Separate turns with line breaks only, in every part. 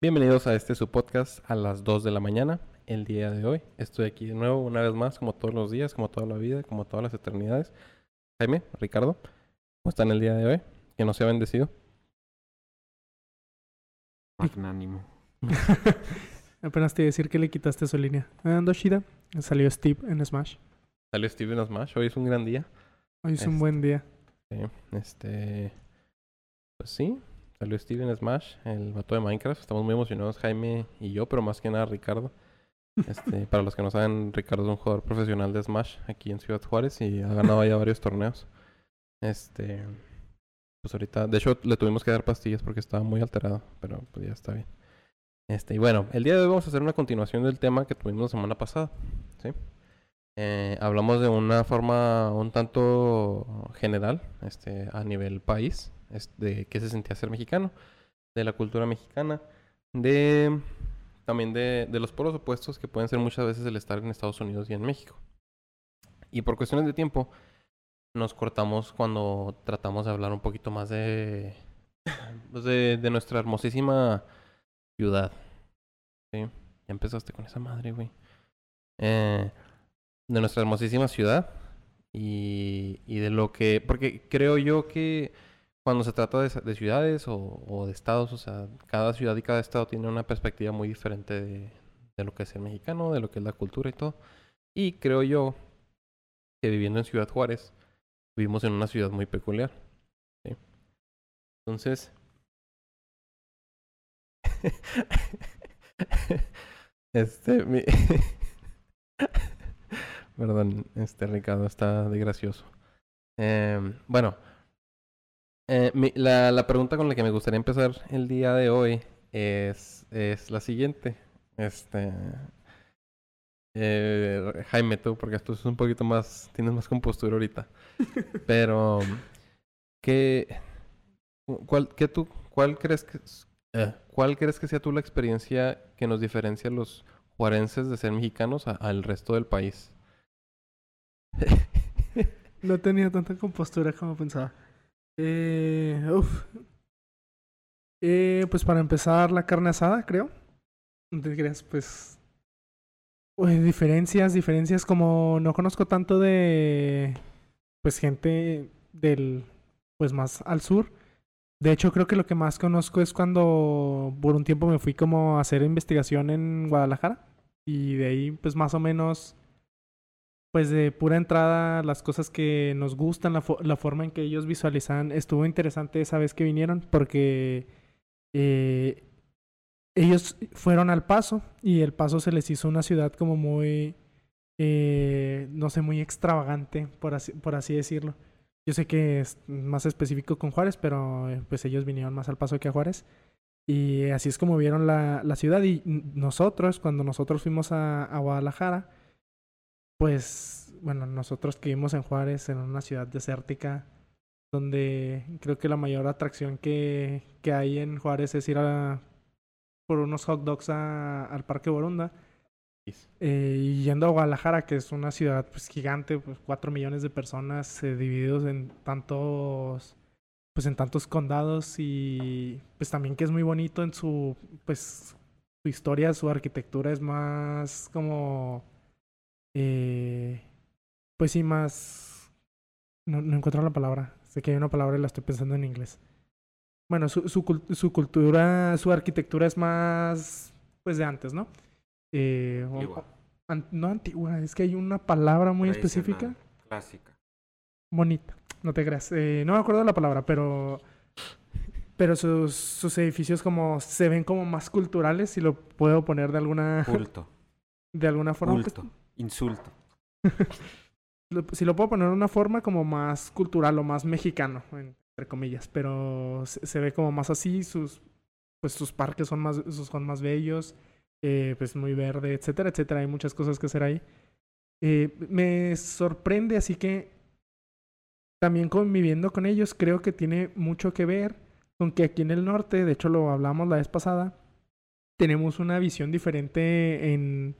Bienvenidos a este su podcast a las 2 de la mañana, el día de hoy. Estoy aquí de nuevo, una vez más, como todos los días, como toda la vida, como todas las eternidades. Jaime, Ricardo, ¿cómo están el día de hoy? Que no se ha bendecido.
Magnánimo.
Apenas te iba a decir que le quitaste su línea. Ando Shida. Salió Steve en Smash.
Salió Steven Smash, hoy es un gran día.
Hoy es un
Este.
buen día.
Sí, este. Pues sí, salió Steven Smash, el vato de Minecraft. Estamos muy emocionados, Jaime y yo, pero más que nada Ricardo. Este, para los que no saben, Ricardo es un jugador profesional de Smash aquí en Ciudad Juárez y ha ganado ya varios torneos. Este. Pues ahorita, de hecho, le tuvimos que dar pastillas porque estaba muy alterado, pero pues ya está bien. Este, y bueno, el día de hoy vamos a hacer una continuación del tema que tuvimos la semana pasada. ¿sí? Eh, hablamos de una forma un tanto general, este, a nivel país, de qué se sentía ser mexicano, de la cultura mexicana, de también de, de los polos opuestos que pueden ser muchas veces el estar en Estados Unidos y en México. Y por cuestiones de tiempo, nos cortamos cuando tratamos de hablar un poquito más de, pues de, nuestra hermosísima ciudad. ¿Sí? Ya empezaste con esa madre, güey. Eh, de nuestra hermosísima ciudad y, y de lo que... Porque creo yo que cuando se trata de, de ciudades o, o de estados, o sea, cada ciudad y cada estado tiene una perspectiva muy diferente de, de lo que es el mexicano, de lo que es la cultura y todo. Y creo yo que viviendo en Ciudad Juárez, vivimos en una ciudad muy peculiar. ¿sí? Entonces... este, mi... Perdón, este Ricardo está de gracioso. Em, bueno, eh, mi- la, la pregunta con la que me gustaría empezar el día de hoy es, es la siguiente. Este, eh, Jaime, tú, porque tú es un poquito más, tienes más compostura ahorita. Pero, ¿qué, cuál, qué tú, cuál crees que, eh, cuál crees que sea tú la experiencia que nos diferencia a los juarenses de ser mexicanos al resto del país?
No tenía tanta compostura como pensaba. Eh. Eh, pues para empezar, la carne asada, creo. No te creas, pues. Uy, diferencias, diferencias como no conozco tanto de. Pues gente del. Pues más al sur. De hecho, creo que lo que más conozco es cuando por un tiempo me fui como a hacer investigación en Guadalajara. Y de ahí, pues más o menos pues de pura entrada las cosas que nos gustan, la, fo- la forma en que ellos visualizan, estuvo interesante esa vez que vinieron porque eh, ellos fueron al Paso y el Paso se les hizo una ciudad como muy, eh, no sé, muy extravagante, por así, por así decirlo. Yo sé que es más específico con Juárez, pero eh, pues ellos vinieron más al Paso que a Juárez. Y así es como vieron la, la ciudad. Y nosotros, cuando nosotros fuimos a, a Guadalajara, pues, bueno, nosotros que vivimos en Juárez, en una ciudad desértica, donde creo que la mayor atracción que, que hay en Juárez es ir a por unos hot dogs a- al Parque Borunda. Eh, y yendo a Guadalajara, que es una ciudad pues, gigante, pues cuatro millones de personas eh, divididos en tantos, pues en tantos condados y pues también que es muy bonito en su, pues su historia, su arquitectura es más como, eh, pues sí, más, no, no encuentro la palabra, sé que hay una palabra y la estoy pensando en inglés. Bueno, su, su, su cultura, su arquitectura es más, pues de antes, ¿no? Eh, o-
Antigua,
An- no antigua, es que hay una palabra muy específica.
Clásica.
Bonita, no te creas. Eh, no me acuerdo de la palabra, pero. Pero sus, sus edificios como se ven como más culturales, si lo puedo poner de alguna,
Culto.
de alguna forma. pues,
Culto. Insulto.
si lo puedo poner de una forma como más cultural o más mexicano, entre comillas. Pero se, se ve como más así, sus pues sus parques son más, son más bellos, eh, pues muy verde, etcétera, etcétera. Hay muchas cosas que hacer ahí. Eh, me sorprende, así que también conviviendo con ellos, creo que tiene mucho que ver con que aquí en el norte, de hecho lo hablamos la vez pasada, tenemos una visión diferente en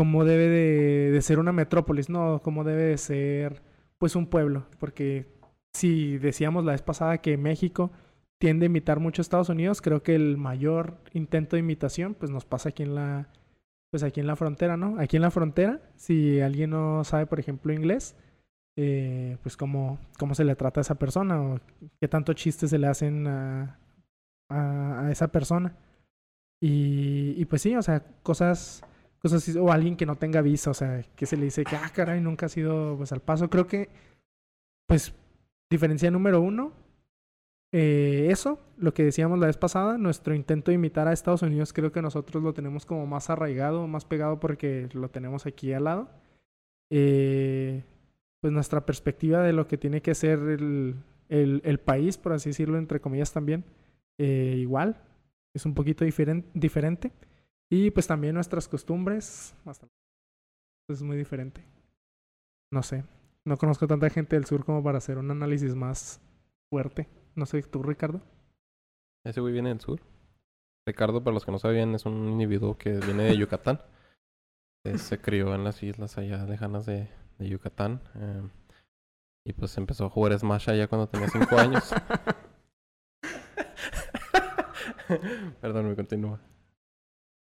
cómo debe de, ser una metrópolis, no cómo debe de ser pues un pueblo, porque si decíamos la vez pasada que México tiende a imitar mucho a Estados Unidos. Creo que el mayor intento de imitación, pues nos pasa aquí en la, pues aquí en la frontera, ¿no? Aquí en la frontera, si alguien no sabe, por ejemplo, inglés, eh, pues cómo, cómo se le trata a esa persona o qué tanto chistes se le hacen a, a, a esa persona. Y, y pues sí, o sea, cosas, cosas o alguien que no tenga visa, o sea, que se le dice que, ah, caray, nunca ha sido pues al paso. Creo que, pues, diferencia número uno, eh, eso, lo que decíamos la vez pasada, nuestro intento de imitar a Estados Unidos, creo que nosotros lo tenemos como más arraigado, más pegado porque lo tenemos aquí al lado. Eh, pues nuestra perspectiva de lo que tiene que ser el, el, país, por así decirlo, entre comillas también, eh, igual, es un poquito diferen diferente. Y pues también nuestras costumbres, hasta es muy diferente. No sé, no conozco tanta gente del sur como para hacer un análisis más fuerte. No sé, tú, Ricardo.
Ese güey viene del sur. Ricardo, para los que no sabían, es un individuo que viene de Yucatán. Eh, se crió en las islas allá lejanas de, de Yucatán. eh, y pues empezó a jugar Smash allá cuando tenía 5 años. Perdón, me continúa.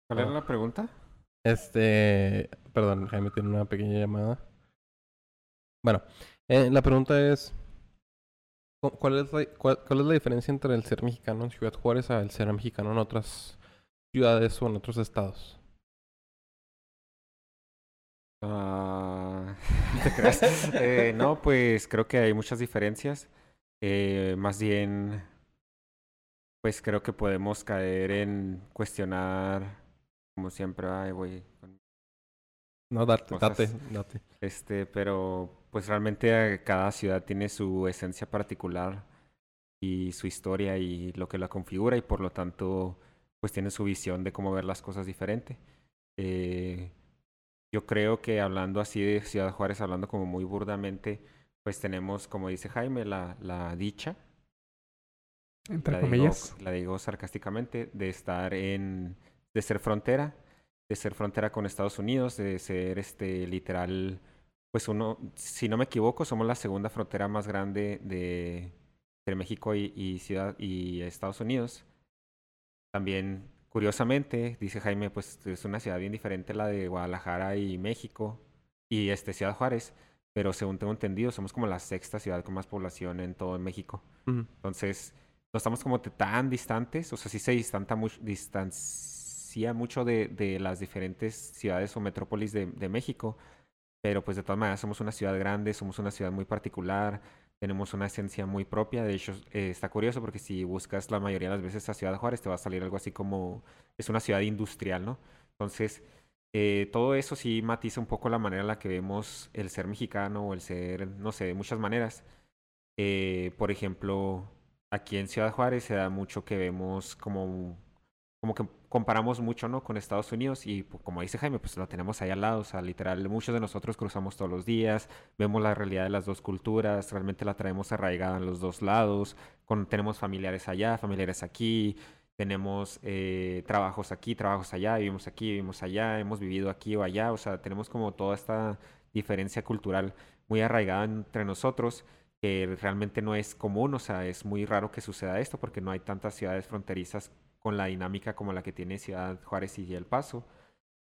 ¿Cuál era la pregunta?
Este, perdón, Jaime tiene una pequeña llamada. Bueno, eh, la pregunta es, ¿cu- ¿cuál es, la, cuál, cuál es la diferencia entre el ser mexicano en Ciudad Juárez a el ser mexicano en otras ciudades o en otros estados?
Creas. Eh, no, pues creo que hay muchas diferencias. Eh, más bien, pues creo que podemos caer en cuestionar, como siempre, ay, con-
No, date, date, date.
este, pero pues realmente cada ciudad tiene su esencia particular y su historia y lo que la configura y por lo tanto, pues tiene su visión de cómo ver las cosas diferente. Eh, yo creo que hablando así de Ciudad Juárez, hablando como muy burdamente, pues tenemos, como dice Jaime, la, la dicha,
Entre
la digo,
comillas.
la digo sarcásticamente, de estar en, de ser frontera, de ser frontera con Estados Unidos, de ser este literal, pues uno, si no me equivoco, somos la segunda frontera más grande de entre México y, y ciudad y Estados Unidos. También, curiosamente, dice Jaime, pues es una ciudad bien diferente la de Guadalajara y México y este Ciudad Juárez, pero según tengo entendido, somos como la sexta ciudad con más población en todo México. Entonces, no estamos como tan distantes, o sea, sí se distanta mucho, distancia mucho de, de las diferentes ciudades o metrópolis de, de México, pero pues de todas maneras somos una ciudad grande, somos una ciudad muy particular, tenemos una esencia muy propia, de hecho eh, está curioso porque si buscas la mayoría de las veces a Ciudad Juárez te va a salir algo así como, es una ciudad industrial, ¿no? Entonces, eh, todo eso sí matiza un poco la manera en la que vemos el ser mexicano o el ser, no sé, de muchas maneras. Eh, por ejemplo, aquí en Ciudad Juárez se da mucho que vemos como, como que comparamos mucho, ¿no? Con Estados Unidos y pu- como dice Jaime, pues lo tenemos ahí al lado, o sea, literal, muchos de nosotros cruzamos todos los días, vemos la realidad de las dos culturas, realmente la traemos arraigada en los dos lados, tenemos familiares allá, familiares aquí, tenemos eh, trabajos aquí, trabajos allá, vivimos aquí, vivimos allá, hemos vivido aquí o allá, o sea, tenemos como toda esta diferencia cultural muy arraigada entre nosotros que realmente no es común, o sea, es muy raro que suceda esto porque no hay tantas ciudades fronterizas con la dinámica como la que tiene Ciudad Juárez y El Paso,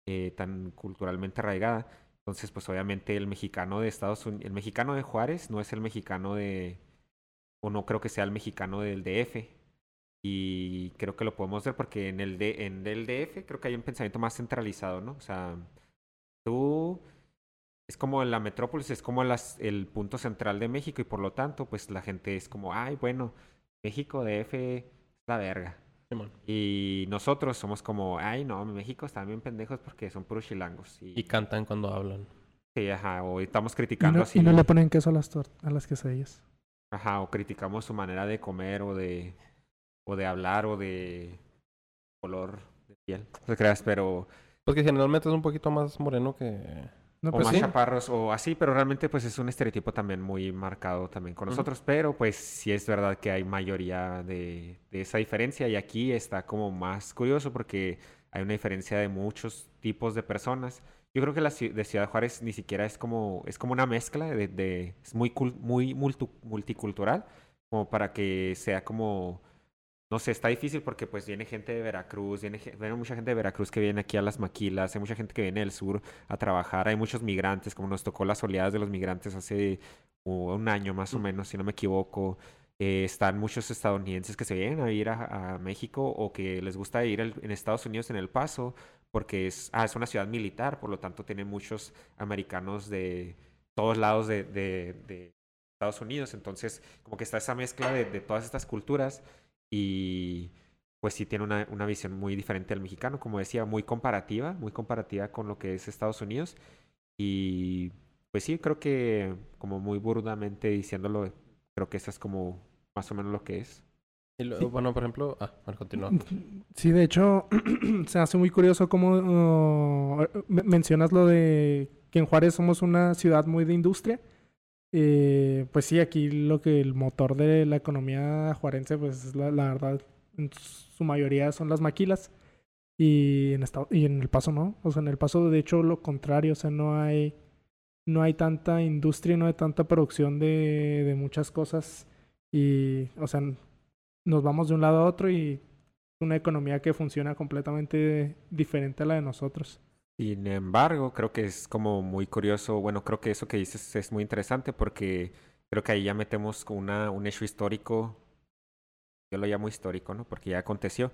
eh, tan culturalmente arraigada. Entonces, pues obviamente el mexicano de Estados Unidos, el mexicano de Juárez no es el mexicano de, o no creo que sea el mexicano del DF. Y creo que lo podemos ver porque en el, D, en el DF creo que hay un pensamiento más centralizado, ¿no? O sea, tú es como la metrópolis, es como las, el punto central de México y por lo tanto, pues la gente es como, ay, bueno, México DF es la verga.
Simón.
Y nosotros somos como, ay, no, México están bien pendejos porque son puros chilangos. Y,
Y cantan cuando hablan.
sí, ajá, o estamos
Y
criticando
no,
así.
y no le ponen queso a las, a las quesadillas.
Ajá, o criticamos su manera de comer o de, o de hablar o de color de piel. No te creas, pero
Pues que generalmente es un poquito más moreno que...
No,
o
pues
más
sí.
chaparros o así, pero realmente pues es un estereotipo también muy marcado también con nosotros, pero pues sí es verdad que hay mayoría de, de esa diferencia y aquí está como más curioso porque hay una diferencia de muchos tipos de personas. Yo creo que la de Ciudad Juárez ni siquiera es como, es como una mezcla de, de- es muy, muy multicultural, como para que sea como no sé, está difícil porque pues viene gente de Veracruz, viene, viene mucha gente de Veracruz que viene aquí a las maquilas, hay mucha gente que viene del sur a trabajar, hay muchos migrantes, como nos tocó las oleadas de los migrantes hace un año más o menos, si no me equivoco. Eh, están muchos estadounidenses que se vienen a ir a, a México o que les gusta ir en Estados Unidos en El Paso porque es, ah, es una ciudad militar, por lo tanto tiene muchos americanos de todos lados de, de- de Estados Unidos. Entonces, como que está esa mezcla de, de todas estas culturas y pues sí tiene una, una visión muy diferente al mexicano, como decía, muy comparativa, muy comparativa con lo que es Estados Unidos. Y pues sí, creo que como muy burdamente diciéndolo, creo que eso es como más o menos lo que es.
Y luego,
Sí.
bueno, por ejemplo... Ah, bueno, continúa.
Sí, de hecho, se hace muy curioso cómo uh, me- mencionas lo de que en Juárez somos una ciudad muy de industria. Eh, pues sí, aquí lo que el motor de la economía juarense, pues es la, la verdad, en su mayoría son las maquilas. Y en, esta- y en El Paso no. O sea, en El Paso, de hecho, lo contrario. O sea, no hay, no hay tanta industria, no hay tanta producción de, de muchas cosas. Y, o sea, nos vamos de un lado a otro y una economía que funciona completamente diferente a la de nosotros.
Sin embargo, creo que es como muy curioso, bueno, creo que eso que dices es muy interesante porque creo que ahí ya metemos una, un hecho histórico, yo lo llamo histórico, ¿no? Porque ya aconteció,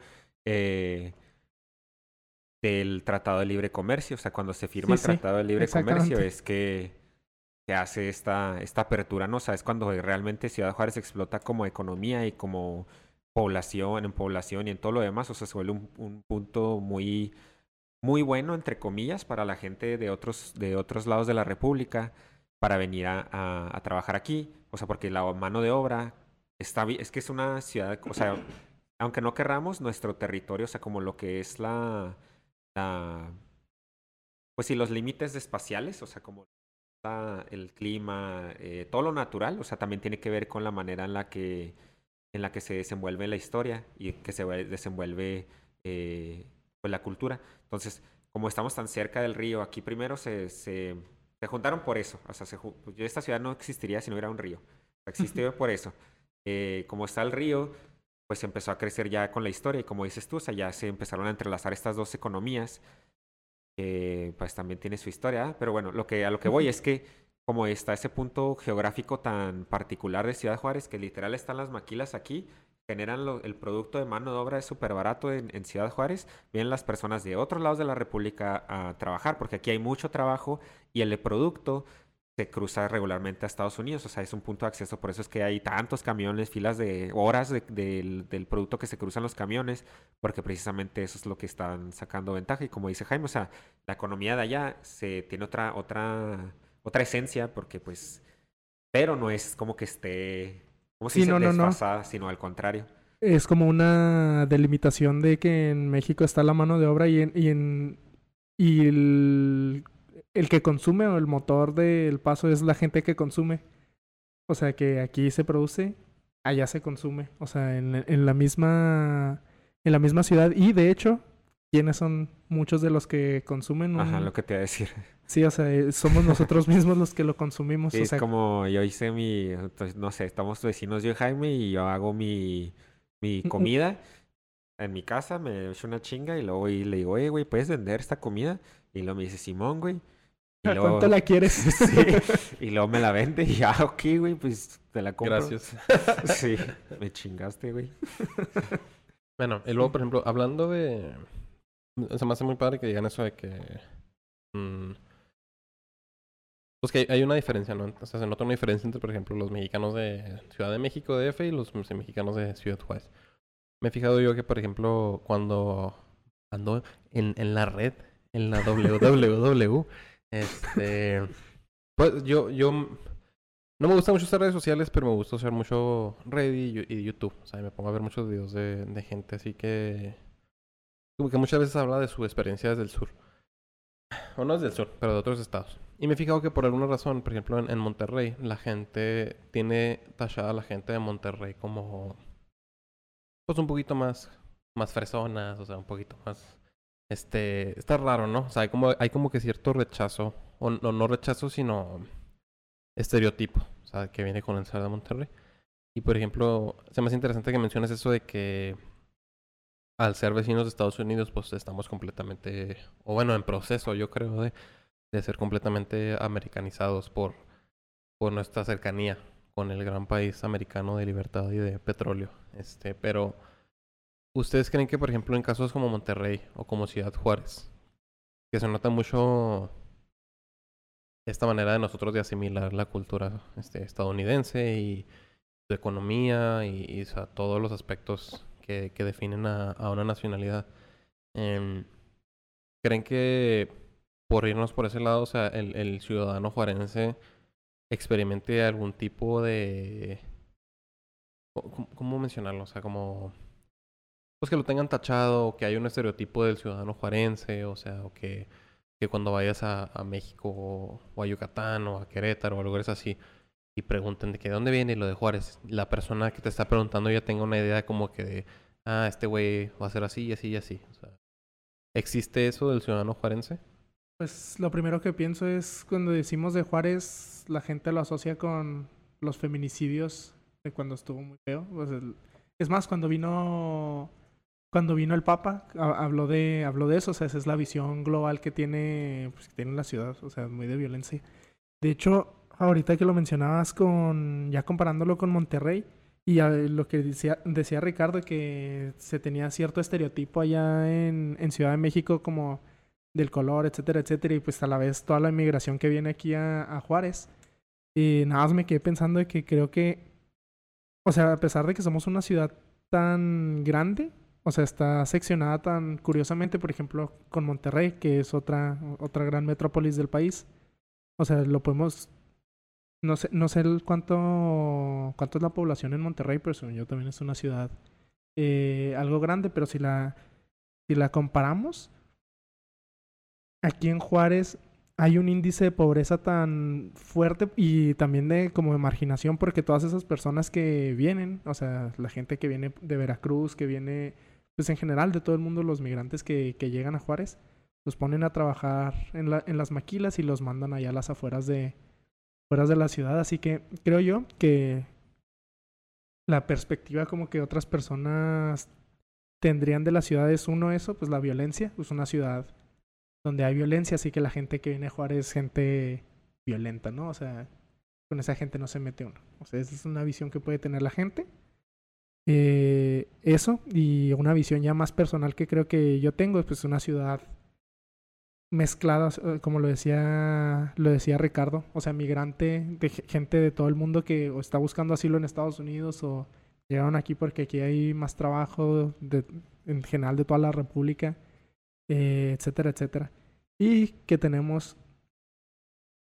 eh, del Tratado de Libre Comercio, o sea, cuando se firma
Sí,
el
sí,
Tratado de Libre Comercio es que se hace esta, esta apertura, ¿no? O sea, es cuando realmente Ciudad Juárez explota como economía y como población, en población y en todo lo demás, o sea, se vuelve un, un punto muy muy bueno, entre comillas, para la gente de otros, de otros lados de la República para venir a, a- trabajar aquí. O sea, porque la mano de obra está es que es una ciudad, o sea, aunque no querramos, nuestro territorio, o sea, como lo que es la, la pues sí, los límites espaciales, o sea, como la- el clima, eh, todo lo natural, o sea, también tiene que ver con la manera en la que, en la que se desenvuelve la historia y que se ve- desenvuelve eh, pues, la cultura. Entonces, como estamos tan cerca del río, aquí primero se, se, se juntaron por eso. O sea, se pues, esta ciudad no existiría si no hubiera un río. Existe por eso. Eh, como está el río, pues empezó a crecer ya con la historia y como dices tú, o sea, ya se empezaron a entrelazar estas dos economías que pues también tiene su historia, ¿eh? pero bueno, lo que, a lo que voy es que como está ese punto geográfico tan particular de Ciudad Juárez, que literal están las maquilas aquí, generan lo- el producto de mano de obra es súper barato en, Ciudad Juárez, vienen las personas de otros lados de la República a trabajar, porque aquí hay mucho trabajo y el producto se cruza regularmente a Estados Unidos, o sea, es un punto de acceso, por eso es que hay tantos camiones, filas de horas de- del, del producto que se cruzan los camiones, porque precisamente eso es lo que están sacando ventaja. Y como dice Jaime, o sea, la economía de allá se tiene otra, otra, otra esencia, porque pues, pero no es como que esté, como
Sí,
si
no, no,
sino al contrario.
Es como una delimitación de que en México está la mano de obra y en, y en y el, el que consume o el motor del paso es la gente que consume. O sea que aquí se produce, allá se consume. O sea, en, en la misma en la misma ciudad. Y de hecho, ¿quiénes son muchos de los que consumen? un-
Ajá, lo que te iba a decir.
Sí, o sea, eh, somos nosotros mismos los que lo consumimos.
Sí,
o
es como yo hice mi, entonces, no sé, estamos vecinos yo y Jaime y yo hago mi, mi comida en mi casa, me echo una chinga y luego y le digo, oye, güey, ¿puedes vender esta comida? Y luego me dice, Simón, güey. Y
¿a
luego,
¿Cuánto la quieres?
Sí, y luego me la vende y ya, ok, güey, pues te la compro.
Gracias.
Sí, me chingaste, güey.
Bueno, y luego, por ejemplo, hablando de... Se me hace muy padre que digan eso de que... mm, pues que hay- una diferencia, ¿no? O sea, se nota una diferencia entre, por ejemplo, los mexicanos de Ciudad de México, DF, y los mexicanos de Ciudad Juárez. Me he fijado yo que, por ejemplo, cuando ando en, en la red, en la www, este... Pues yo, yo... No me gusta mucho usar redes sociales, pero me gusta usar mucho Reddit y YouTube. O sea, me pongo a ver muchos videos de, de gente así que... Que muchas veces habla de su experiencia desde el sur. O no desde el sur, pero de otros estados. Y me he fijado que por alguna razón, por ejemplo, en, en Monterrey, la gente tiene tachada a la gente de Monterrey como... Pues un poquito más... Más fresonas, o sea, un poquito más... Este... Está raro, ¿no? O sea, hay como, hay como que cierto rechazo. O no, no rechazo, sino estereotipo, o sea, que viene con el ser de Monterrey. Y por ejemplo, se me hace interesante que menciones eso de que al ser vecinos de Estados Unidos, pues estamos completamente, o bueno, en proceso, yo creo, de, ser completamente americanizados por, por nuestra cercanía con el gran país americano de libertad y de petróleo. Este, pero ¿ustedes creen que, por ejemplo, en casos como Monterrey o como Ciudad Juárez, que se nota mucho esta manera de nosotros de asimilar la cultura este, estadounidense y su economía y, todos los aspectos que, que definen a, a, una nacionalidad. Eh, ¿Creen que por irnos por ese lado, o sea, el, el ciudadano juarense experimente algún tipo de... ¿Cómo, ¿Cómo, mencionarlo? O sea, como... Pues que lo tengan tachado, que hay un estereotipo del ciudadano juarense, o sea, o que, que cuando vayas a, a México o, o, a Yucatán o a Querétaro o a lugares así y pregunten de que de dónde viene lo de Juárez, la persona que te está preguntando ya tenga una idea como que de, ah, este güey va a ser así y así y así. ¿existe eso del ciudadano juarense?
Pues lo primero que pienso es cuando decimos de Juárez, la gente lo asocia con los feminicidios de cuando estuvo muy feo. Es más, cuando vino cuando vino el Papa habló de habló de eso, o sea, esa es la visión global que tiene pues, que tiene la ciudad, o sea, muy de violencia. De hecho, ahorita que lo mencionabas con ya comparándolo con Monterrey y a, lo que decía decía Ricardo que se tenía cierto estereotipo allá en, en Ciudad de México como del color, etcétera, etcétera, y pues a la vez toda la inmigración que viene aquí a, a Juárez. Y nada más me quedé pensando de que creo que, o sea, a pesar de que somos una ciudad tan grande, o sea, está seccionada tan curiosamente, por ejemplo, con Monterrey, que es otra, otra gran metrópolis del país. O sea, lo podemos, no sé, no sé el cuánto, cuánto es la población en Monterrey, pero yo también es una ciudad eh, algo grande, pero si la, si la comparamos, aquí en Juárez hay un índice de pobreza tan fuerte y también de como de marginación porque todas esas personas que vienen, o sea, la gente que viene de Veracruz, que viene, pues en general de todo el mundo, los migrantes que, que llegan a Juárez, los ponen a trabajar en, la, en las maquilas y los mandan allá a las afueras de, afueras de la ciudad. Así que creo yo que la perspectiva como que otras personas tendrían de la ciudad es uno eso, pues la violencia, pues una ciudad donde hay violencia, así que la gente que viene a jugar es gente violenta, ¿no? O sea, con esa gente no se mete uno. O sea, esa es una visión que puede tener la gente. Eh, eso, y una visión ya más personal que creo que yo tengo, pues una ciudad mezclada, como lo decía, lo decía Ricardo, o sea, migrante, de gente de todo el mundo que o está buscando asilo en Estados Unidos o llegaron aquí porque aquí hay más trabajo de, en general de toda la República eh, etcétera, etcétera. Y que tenemos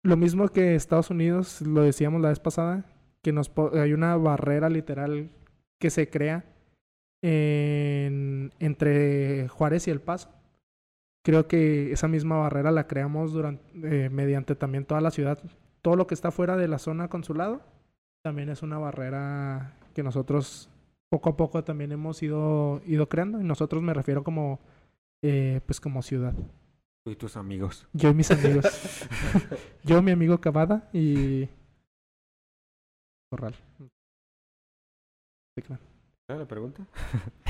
lo mismo que Estados Unidos, lo decíamos la vez pasada, que nos hay una barrera literal que se crea en, entre Juárez y El Paso. Creo que esa misma barrera la creamos durante, eh, mediante también toda la ciudad. Todo lo que está fuera de la zona consulado también es una barrera que nosotros poco a poco también hemos ido, ido creando. Y nosotros me refiero como eh, pues como ciudad.
Tú y tus amigos.
Yo y mis amigos. Yo, mi amigo Cavada y Corral.
¿La pregunta?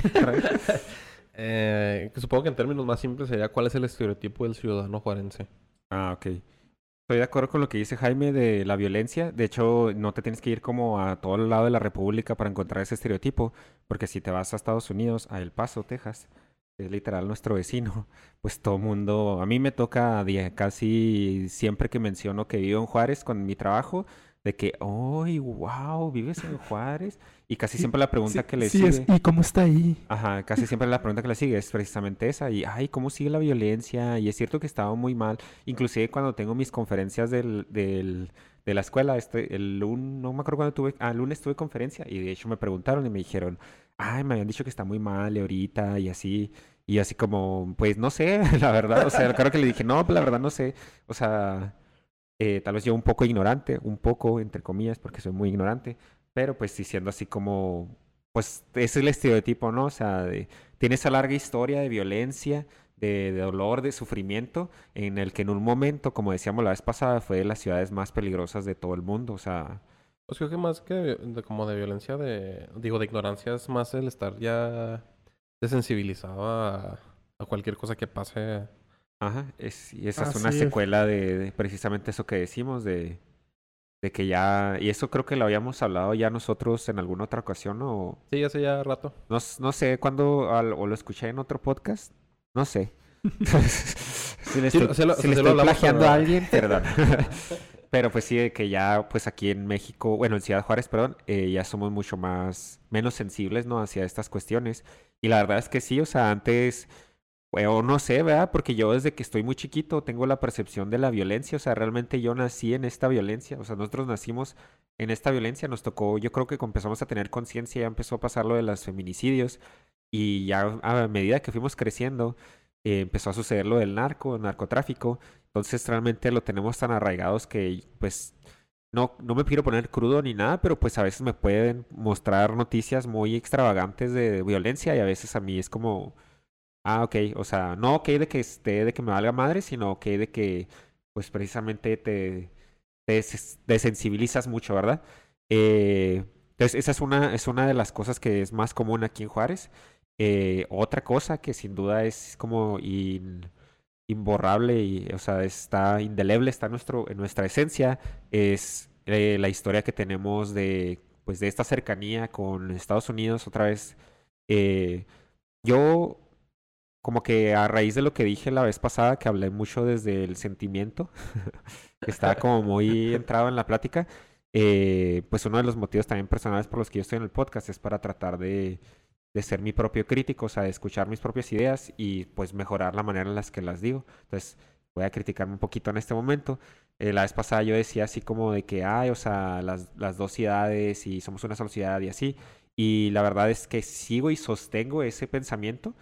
eh, supongo que en términos más simples sería cuál es el estereotipo del ciudadano juarense.
Ah, ok. Estoy de acuerdo con lo que dice Jaime de la violencia. De hecho, no te tienes que ir como a todo el lado de la República para encontrar ese estereotipo, porque si te vas a Estados Unidos, a El Paso, Texas, es literal nuestro vecino, pues todo mundo, a mí me toca casi siempre que menciono que vivo en Juárez con mi trabajo, de que, ¡ay, wow! ¿Vives en Juárez? Y casi siempre la pregunta
sí,
que le
sí
sigue...
Es, ¿Y cómo está ahí?
Ajá, casi siempre la pregunta que le sigue es precisamente esa. Y, ¡ay, cómo sigue la violencia! Y es cierto que estaba muy mal. Inclusive cuando tengo mis conferencias del, del, de la escuela, este, el lunes, no me acuerdo cuando tuve... Ah, el lunes tuve conferencia y de hecho me preguntaron y me dijeron, ¡ay, me habían dicho que está muy mal ahorita! Y así... Y así como, pues no sé, la verdad, o sea, claro que le dije, no, pues la verdad no sé, o sea, eh, tal vez yo un poco ignorante, un poco, entre comillas, porque soy muy ignorante, pero pues diciendo así como, pues ese es el estereotipo, ¿no? O sea, de, tiene esa larga historia de violencia, de, de, dolor, de sufrimiento, en el que en un momento, como decíamos la vez pasada, fue de las ciudades más peligrosas de todo el mundo, o sea,
Pues creo que más que de, como de violencia de, digo, de ignorancia es más el estar ya desensibilizado a, a cualquier cosa que pase.
Ajá, es, y esa es una secuela de, de precisamente eso que decimos, de, de que ya, y eso creo que lo habíamos hablado ya nosotros en alguna otra ocasión, o
Sí, hace ya rato.
no, no sé cuándo, al- o lo escuché en otro podcast, no sé. si le
Sí,
estoy,
se lo-
si
se
le
lo
estoy
hablamos,
plagiando a alguien, perdón. Pero pues sí, de que ya, pues aquí en México, bueno, en Ciudad Juárez, perdón, eh, ya somos mucho más, menos sensibles, ¿no? Hacia estas cuestiones. Y la verdad es que sí, o sea, antes, o no sé, ¿verdad? Porque yo desde que estoy muy chiquito tengo la percepción de la violencia, o sea, realmente yo nací en esta violencia, o sea, nosotros nacimos en esta violencia, nos tocó, yo creo que empezamos a tener conciencia, ya empezó a pasar lo de los feminicidios, y ya a medida que fuimos creciendo, eh, empezó a suceder lo del narco, el narcotráfico. Entonces realmente lo tenemos tan arraigados que pues no, no me quiero poner crudo ni nada, pero pues a veces me pueden mostrar noticias muy extravagantes de violencia y a veces a mí es como, ah, ok, o sea, no ok de que esté, de que me valga madre, sino ok de que pues precisamente te, te des- desensibilizas mucho, ¿verdad? Eh, entonces esa es una, es una de las cosas que es más común aquí en Juárez. Eh, otra cosa que sin duda es como imborrable y, o sea, está indeleble, está en, nuestro, en nuestra esencia, es eh, la historia que tenemos de, pues, de esta cercanía con Estados Unidos. Otra vez, yo como que a raíz de lo que dije la vez pasada, que hablé mucho desde el sentimiento, que estaba como muy entrado en la plática, eh, pues uno de los motivos también personales por los que yo estoy en el podcast es para tratar de, ser mi propio crítico, o sea, de escuchar mis propias ideas y pues mejorar la manera en las que las digo. Entonces, voy a criticarme un poquito en este momento. Eh, la vez pasada yo decía así como de que, ay, o sea, las, las dos ciudades y somos una sola ciudad y así. Y la verdad es que sigo y sostengo ese pensamiento.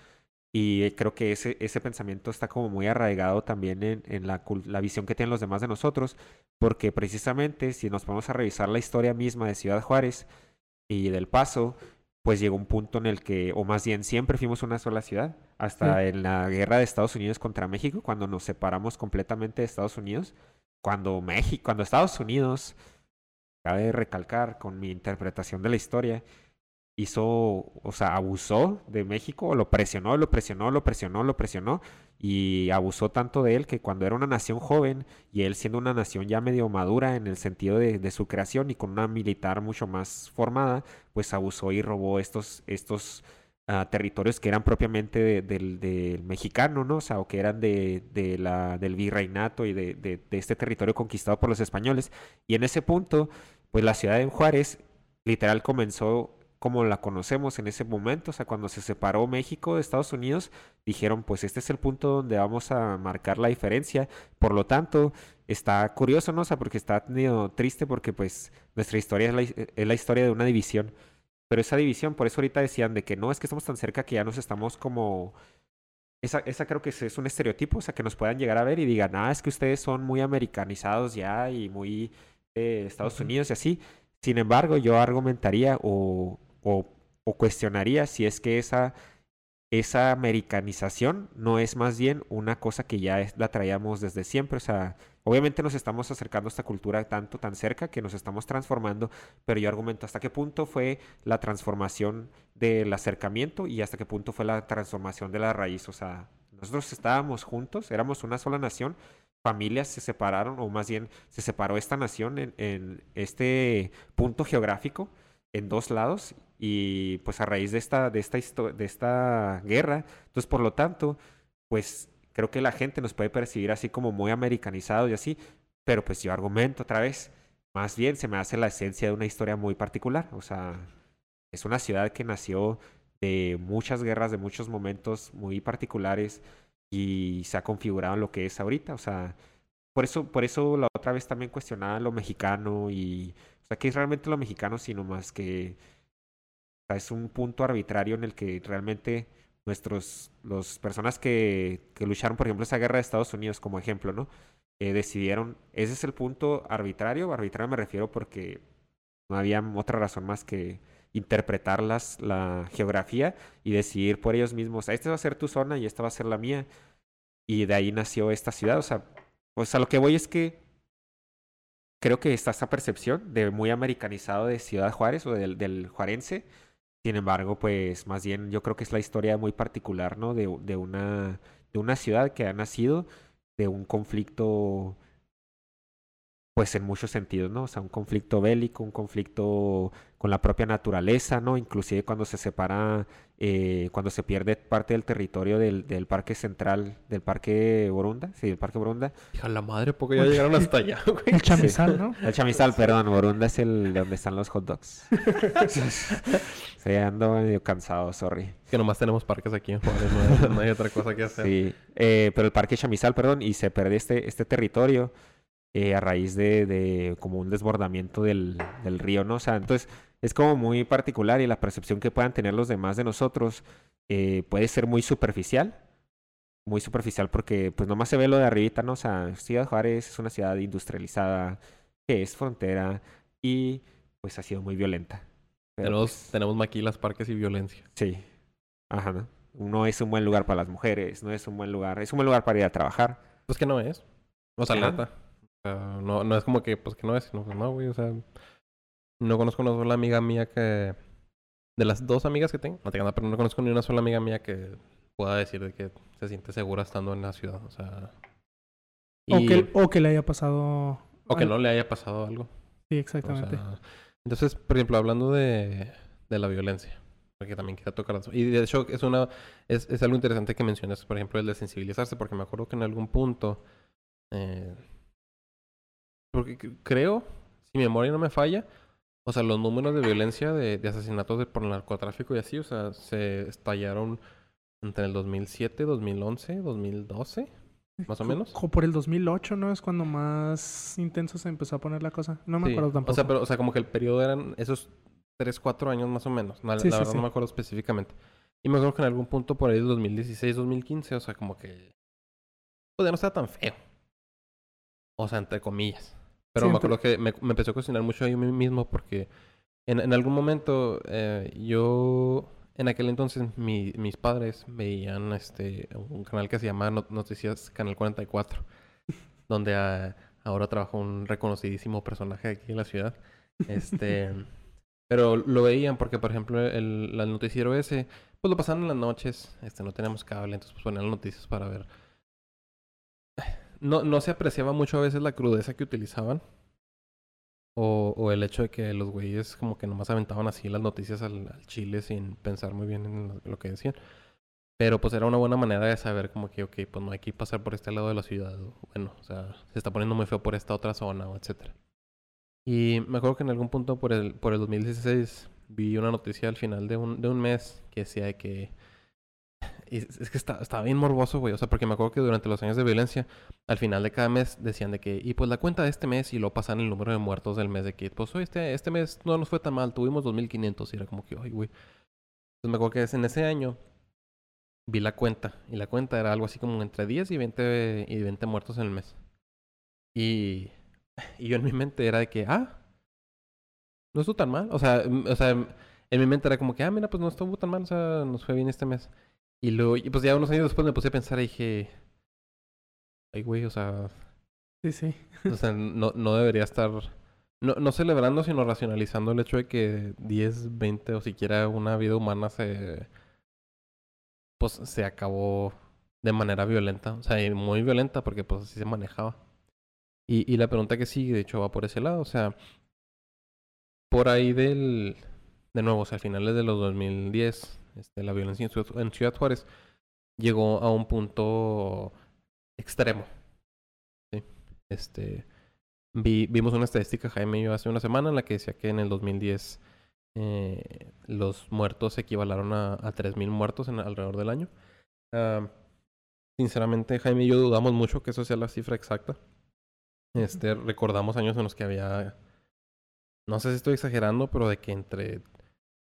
Y eh, creo que ese, ese pensamiento está como muy arraigado también en, en la, la visión que tienen los demás de nosotros, porque precisamente si nos ponemos a revisar la historia misma de Ciudad Juárez y del Paso, pues llegó un punto en el que, o más bien siempre fuimos una sola ciudad, hasta en la guerra de Estados Unidos contra México, cuando nos separamos completamente de Estados Unidos, cuando México, cuando Estados Unidos, cabe recalcar con mi interpretación de la historia, hizo, o sea, abusó de México, lo presionó, lo presionó, lo presionó, lo presionó y abusó tanto de él que cuando era una nación joven y él siendo una nación ya medio madura en el sentido de, su creación y con una militar mucho más formada, pues abusó y robó estos, estos ah, territorios que eran propiamente de- del, mexicano, ¿no? O sea, o que eran de, la, del virreinato y de este territorio conquistado por los españoles. Y en ese punto, pues la ciudad de Juárez literal comenzó como la conocemos en ese momento, o sea, cuando se separó México de Estados Unidos, dijeron, pues este es el punto donde vamos a marcar la diferencia. Por lo tanto, está curioso, ¿no? O sea, porque está medio triste porque pues nuestra historia es la, es la historia de una división. Pero esa división, por eso ahorita decían de que no, es que estamos tan cerca que ya nos estamos como... Esa, esa creo que es, es un estereotipo, o sea, que nos puedan llegar a ver y digan, ah, es que ustedes son muy americanizados ya y muy eh, Estados. Unidos y así. Sin embargo, yo argumentaría o, o, cuestionaría si es que esa, esa americanización no es más bien una cosa que ya es- la traíamos desde siempre. O sea, obviamente nos estamos acercando a esta cultura tanto, tan cerca que nos estamos transformando, pero yo argumento hasta qué punto fue la transformación del acercamiento y hasta qué punto fue la transformación de la raíz. O sea, nosotros estábamos juntos, éramos una sola nación, familias se separaron, o más bien se separó esta nación en, en este punto geográfico en dos lados y pues a raíz de esta, de esta, de esta guerra, entonces por lo tanto, pues creo que la gente nos puede percibir así como muy americanizados y así, pero pues yo argumento otra vez, más bien se me hace la esencia de una historia muy particular, o sea, es una ciudad que nació de muchas guerras, de muchos momentos muy particulares y se ha configurado en lo que es ahorita, o sea, por eso, por eso la otra vez también cuestionaba lo mexicano y, o sea, ¿qué es realmente lo mexicano? Sino más que, o sea, es un punto arbitrario en el que realmente nuestros, las personas que, que lucharon, por ejemplo, esa guerra de Estados Unidos como ejemplo, ¿no? Eh, decidieron, ese es el punto arbitrario, arbitrario me refiero porque no había otra razón más que interpretar las, la geografía y decidir por ellos mismos, esta va a ser tu zona y esta va a ser la mía. Y de ahí nació esta ciudad. O sea, pues a lo que voy es que creo que está esa percepción de muy americanizado de Ciudad Juárez o del, del juarense. Sin embargo, pues más bien yo creo que es la historia muy particular, ¿no? De, de una, de una ciudad que ha nacido de un conflicto pues en muchos sentidos, ¿no? O sea, un conflicto bélico, un conflicto con la propia naturaleza, ¿no? Inclusive cuando se separa, eh, cuando se pierde parte del territorio del, del parque central, del parque Borunda, sí, del parque Borunda.
Hija la madre, porque ya llegaron hasta allá, güey.
El chamizal, ¿no?
El chamizal, perdón, Borunda es el de donde están los hot dogs. sí, ando medio cansado, sorry.
Que nomás tenemos parques aquí en Juárez, no hay, no hay otra cosa que hacer.
Sí, eh, pero el parque chamizal, perdón, y se pierde este, este territorio. Eh, a raíz de, de, como un desbordamiento del, del, río, ¿no? O sea, entonces es como muy particular y la percepción que puedan tener los demás de nosotros eh, puede ser muy superficial, muy superficial porque pues nomás se ve lo de arribita, ¿no? O sea, Ciudad Juárez es una ciudad industrializada, que es frontera y pues ha sido muy violenta.
Pero, tenemos, pues, tenemos maquilas, parques y violencia.
Sí, ajá, ¿no? No es un buen lugar para las mujeres, no es un buen lugar, es un buen lugar para ir a trabajar.
Pues que no es. O sea. Uh, no, no es como que, pues que no es, pues no, güey, o sea, no conozco una sola amiga mía que, de las dos amigas que tengo, no tengo nada, pero no conozco ni una sola amiga mía que pueda decir de que se siente segura estando en la ciudad, o sea.
Y... O, que, o que le haya pasado.
O que no le haya pasado algo.
Sí, exactamente.
O sea, entonces, por ejemplo, hablando de, de la violencia, porque también quería tocar eso. Y de hecho, es, una, es, es algo interesante que mencionas, por ejemplo, el de sensibilizarse, porque me acuerdo que en algún punto. Eh, porque creo, si mi memoria no me falla, o sea, los números de violencia, de, de asesinatos de, por narcotráfico y así, o sea, se estallaron entre el 2007, 2011, 2012, más o menos.
O por el 2008, ¿no? Es cuando más intenso se empezó a poner la cosa. No me
Sí.
acuerdo tampoco.
O sea, pero, o sea, como que el periodo eran esos 3, 4 años más o menos. No,
Sí,
la
sí,
verdad no me acuerdo específicamente. Y me acuerdo que en algún punto por ahí de 2016, 2015, o sea, como que... Pues ya no estaba tan feo. O sea, entre comillas. Pero
Sí,
me acuerdo que me, me empezó a cuestionar mucho yo mismo porque en, en algún momento eh, yo... En aquel entonces mi- mis padres veían este un canal que se llama Not- Noticias Canal 44, donde ah, ahora trabaja un reconocidísimo personaje aquí en la ciudad. Este, pero lo veían porque, por ejemplo, el, el noticiero ese, pues lo pasaban en las noches, este, no teníamos cable, entonces pues ponían las noticias para ver. No, no se apreciaba mucho a veces la crudeza que utilizaban. O, el hecho de que los güeyes como que nomás aventaban así las noticias al, chile sin pensar muy bien en lo, que decían. Pero pues era una buena manera de saber como que, ok, pues no hay que pasar por este lado de la ciudad. bueno, o sea, se está poniendo muy feo por esta otra zona, o etcétera. Y me acuerdo que en algún punto por el, por el 2016 vi una noticia al final de un, de un mes que decía de que... y Es, que está, estaba bien morboso, güey. O sea, porque me acuerdo que durante los años de violencia, al final de cada mes decían de que... Y pues la cuenta de este mes y lo pasan el número de muertos del mes de que... Pues hoy este, este mes no nos fue tan mal, tuvimos 2500. Y era como que, ay, güey. Entonces me acuerdo que en ese año vi la cuenta. Y la cuenta era algo así como entre 10 y 20, y 20 muertos en el mes. Y, y yo en mi mente era de que, ah, no estuvo tan mal. O sea, o sea, en mi mente era como que, ah, mira, pues no estuvo tan mal, o sea, nos fue bien este mes. Y luego, y pues ya unos años después me puse a pensar y dije, ay, güey, o sea,
Sí, sí.
o sea, no, no debería estar, no, no celebrando, sino racionalizando el hecho de que 10, 20 o siquiera una vida humana se, pues se acabó de manera violenta, o sea, y muy violenta porque pues así se manejaba. Y, y la pregunta que sigue, de hecho, va por ese lado, o sea, por ahí del, de nuevo, o sea, a finales de los 2010, este, la violencia en Ciudad, Juárez llegó a un punto extremo. Este, vi, vimos una estadística, Jaime y yo, hace una semana en la que decía que en el 2010 eh, los muertos equivalaron a, a 3.000 muertos en, alrededor del año. Ah, sinceramente, Jaime y yo dudamos mucho que eso sea la cifra exacta. Este, recordamos años en los que había, no sé si estoy exagerando, pero de que entre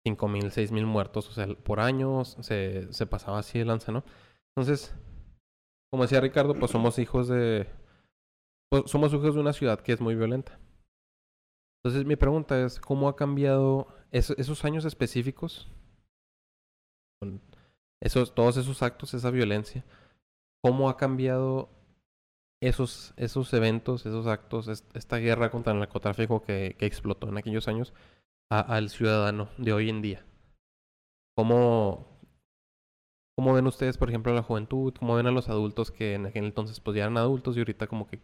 5.000, 6.000 muertos, o sea, por año se, se pasaba así de lanza, ¿no? Entonces, como decía Ricardo, pues somos hijos de, pues somos hijos de una ciudad que es muy violenta. Entonces, mi pregunta es, ¿cómo ha cambiado eso- esos años específicos? Esos, todos esos actos, esa violencia, ¿cómo ha cambiado esos, esos eventos, esos actos, es- esta guerra contra el narcotráfico que explotó en aquellos años a- al ciudadano de hoy en día. ¿Cómo, ¿Cómo ven ustedes, por ejemplo, a la juventud? ¿Cómo ven a los adultos que en aquel entonces pues ya eran adultos y ahorita como que,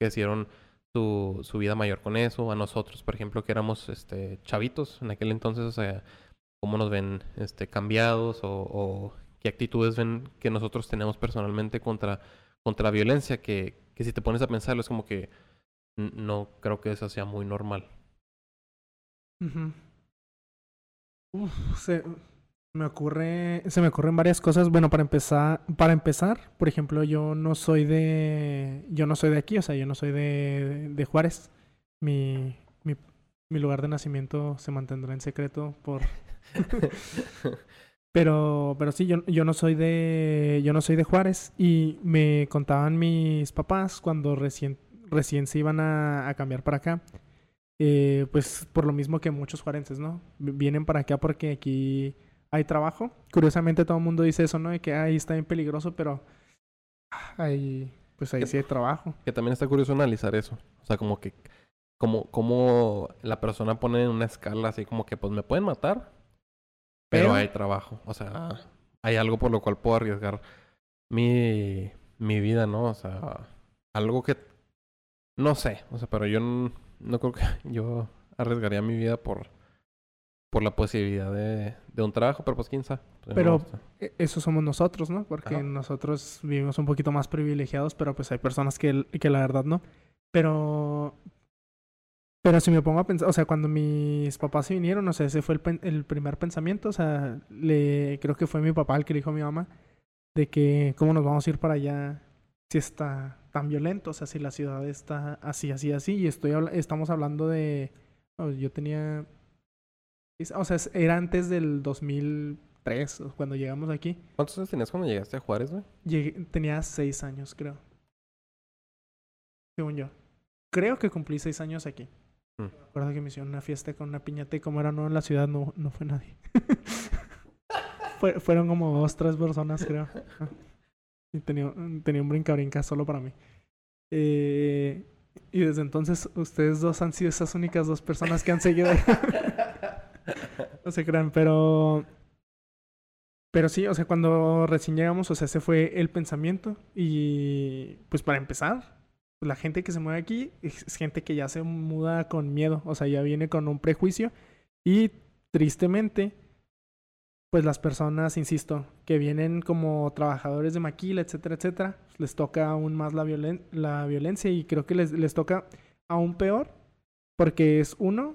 hicieron su, su vida mayor con eso? A nosotros, por ejemplo, que éramos este, chavitos en aquel entonces, o sea, ¿cómo nos ven este, cambiados o, o qué actitudes ven que nosotros tenemos personalmente contra, contra la violencia? Que, que si te pones a pensarlo es como que no creo que eso sea muy normal.
Se me ocurre, se me ocurren varias cosas. Bueno, para empezar, para empezar, por ejemplo, yo no soy de, yo no soy de aquí, o sea, yo no soy de, de Juárez. Mi, mi, mi lugar de nacimiento se mantendrá en secreto por, pero, pero sí, yo, yo no soy de, yo no soy de Juárez y me contaban mis papás cuando recién, recién se iban a, a cambiar para acá. Eh, pues por lo mismo que muchos juarenses, ¿no? Vienen para acá porque aquí hay trabajo. Curiosamente todo el mundo dice eso, ¿no? De que ahí está bien peligroso, pero ahí, pues ahí sí hay trabajo.
Que también está curioso analizar eso. O sea, como que, como, como la persona pone en una escala así como que, pues me pueden matar, pero,
Pero-
hay trabajo. O sea, hay algo por lo cual puedo arriesgar mi, mi vida, ¿no? O sea, algo que, no sé, o sea, pero yo n- no creo que yo arriesgaría mi vida por, por la posibilidad de, de un trabajo, pero pues quién sabe. Pues,
Pero-
no,
E- Eso somos nosotros, ¿no? Porque
Ajá.
nosotros vivimos un poquito más privilegiados, pero pues hay personas que, que la verdad no. Pero, pero si me pongo a pensar, o sea, cuando mis papás se vinieron, o sea, ese fue el, pen- el primer pensamiento, o sea, le, creo que fue mi papá el que le dijo a mi mamá de que cómo nos vamos a ir para allá si está tan violento, o sea, si la ciudad está así, así, así, y estoy habla- estamos hablando de, yo tenía, o sea, era antes del 2003, cuando llegamos aquí.
¿Cuántos años tenías cuando llegaste a Juárez, güey?
Llegué- tenía seis años, creo. Según yo. Creo que cumplí seis años aquí.
Mm.
Me acuerdo que me hicieron una fiesta con una piñata y como era nuevo en la ciudad, no, no fue nadie. Fue- fueron como dos, tres personas, creo. Y tenía, tenía un brinca-brinca solo para mí. Eh, y desde entonces, ustedes dos han sido esas únicas dos personas que han seguido. no se crean, pero. Pero sí, o sea, cuando recién llegamos, o sea, ese fue el pensamiento. Y pues para empezar, la gente que se mueve aquí es es gente que ya se muda con miedo, o sea, ya viene con un prejuicio. Y tristemente, pues las personas, insisto, que vienen como trabajadores de maquila, etcétera, etcétera, les toca aún más la, la violencia y creo que les, les toca aún peor porque es uno,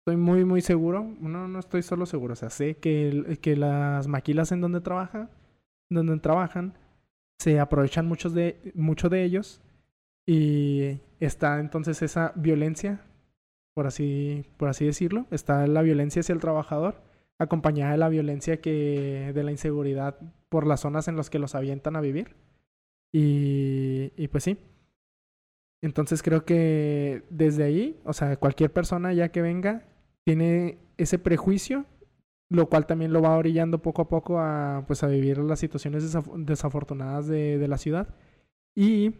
estoy muy, muy seguro, uno no estoy solo seguro, o sea, sé que, que las maquilas en donde trabaja, donde trabajan, se aprovechan muchos de, mucho de ellos y está entonces esa violencia, por así, por así decirlo, está la violencia hacia el trabajador, acompañada de la violencia que, de la inseguridad por las zonas en las que los avientan a vivir. Y, y pues sí. Entonces creo que desde ahí, o sea, cualquier persona ya que venga, tiene ese prejuicio, lo cual también lo va orillando poco a poco a, pues, a vivir las situaciones desaf- desafortunadas de, de la ciudad. Y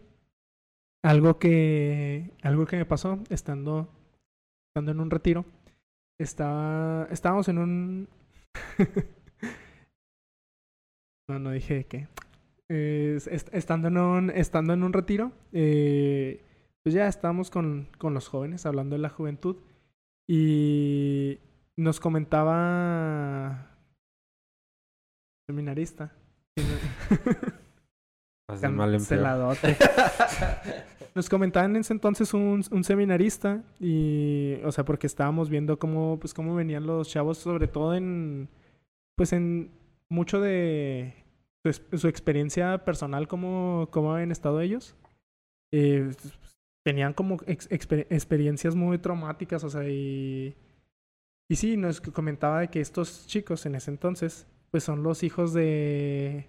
algo que, algo que me pasó estando, estando en un retiro, estaba, estábamos en un... no, no dije qué. Eh, est- estando, en un, estando en un retiro, eh, pues ya estábamos con, con los jóvenes, hablando de la juventud, y nos comentaba seminarista.
Mal.
Canceladote. Nos comentaban en ese entonces un, un seminarista y, o sea, porque estábamos viendo cómo, pues, cómo venían los chavos, sobre todo en, pues, en mucho de su, ex- su experiencia personal, cómo, cómo habían estado ellos. Eh, tenían como ex- exper- experiencias muy traumáticas, o sea, y, y sí, nos comentaba de que estos chicos en ese entonces, pues, son los hijos de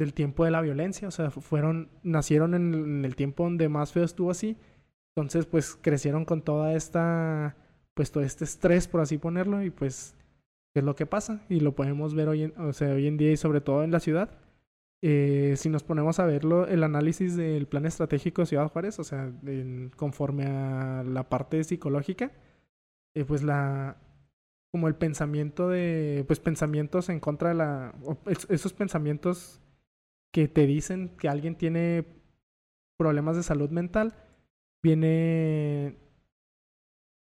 del tiempo de la violencia, o sea, fu- fueron, nacieron en, el- en el tiempo donde más feo estuvo así, entonces pues crecieron con toda esta, pues todo este estrés, por así ponerlo, y pues es lo que pasa, y lo podemos ver hoy en, o sea, hoy en día y sobre todo en la ciudad, eh, si nos ponemos a verlo, el análisis del plan estratégico de Ciudad Juárez, o sea, conforme a la parte psicológica, eh, pues la como el pensamiento de pues pensamientos en contra de la esos pensamientos que te dicen que alguien tiene problemas de salud mental viene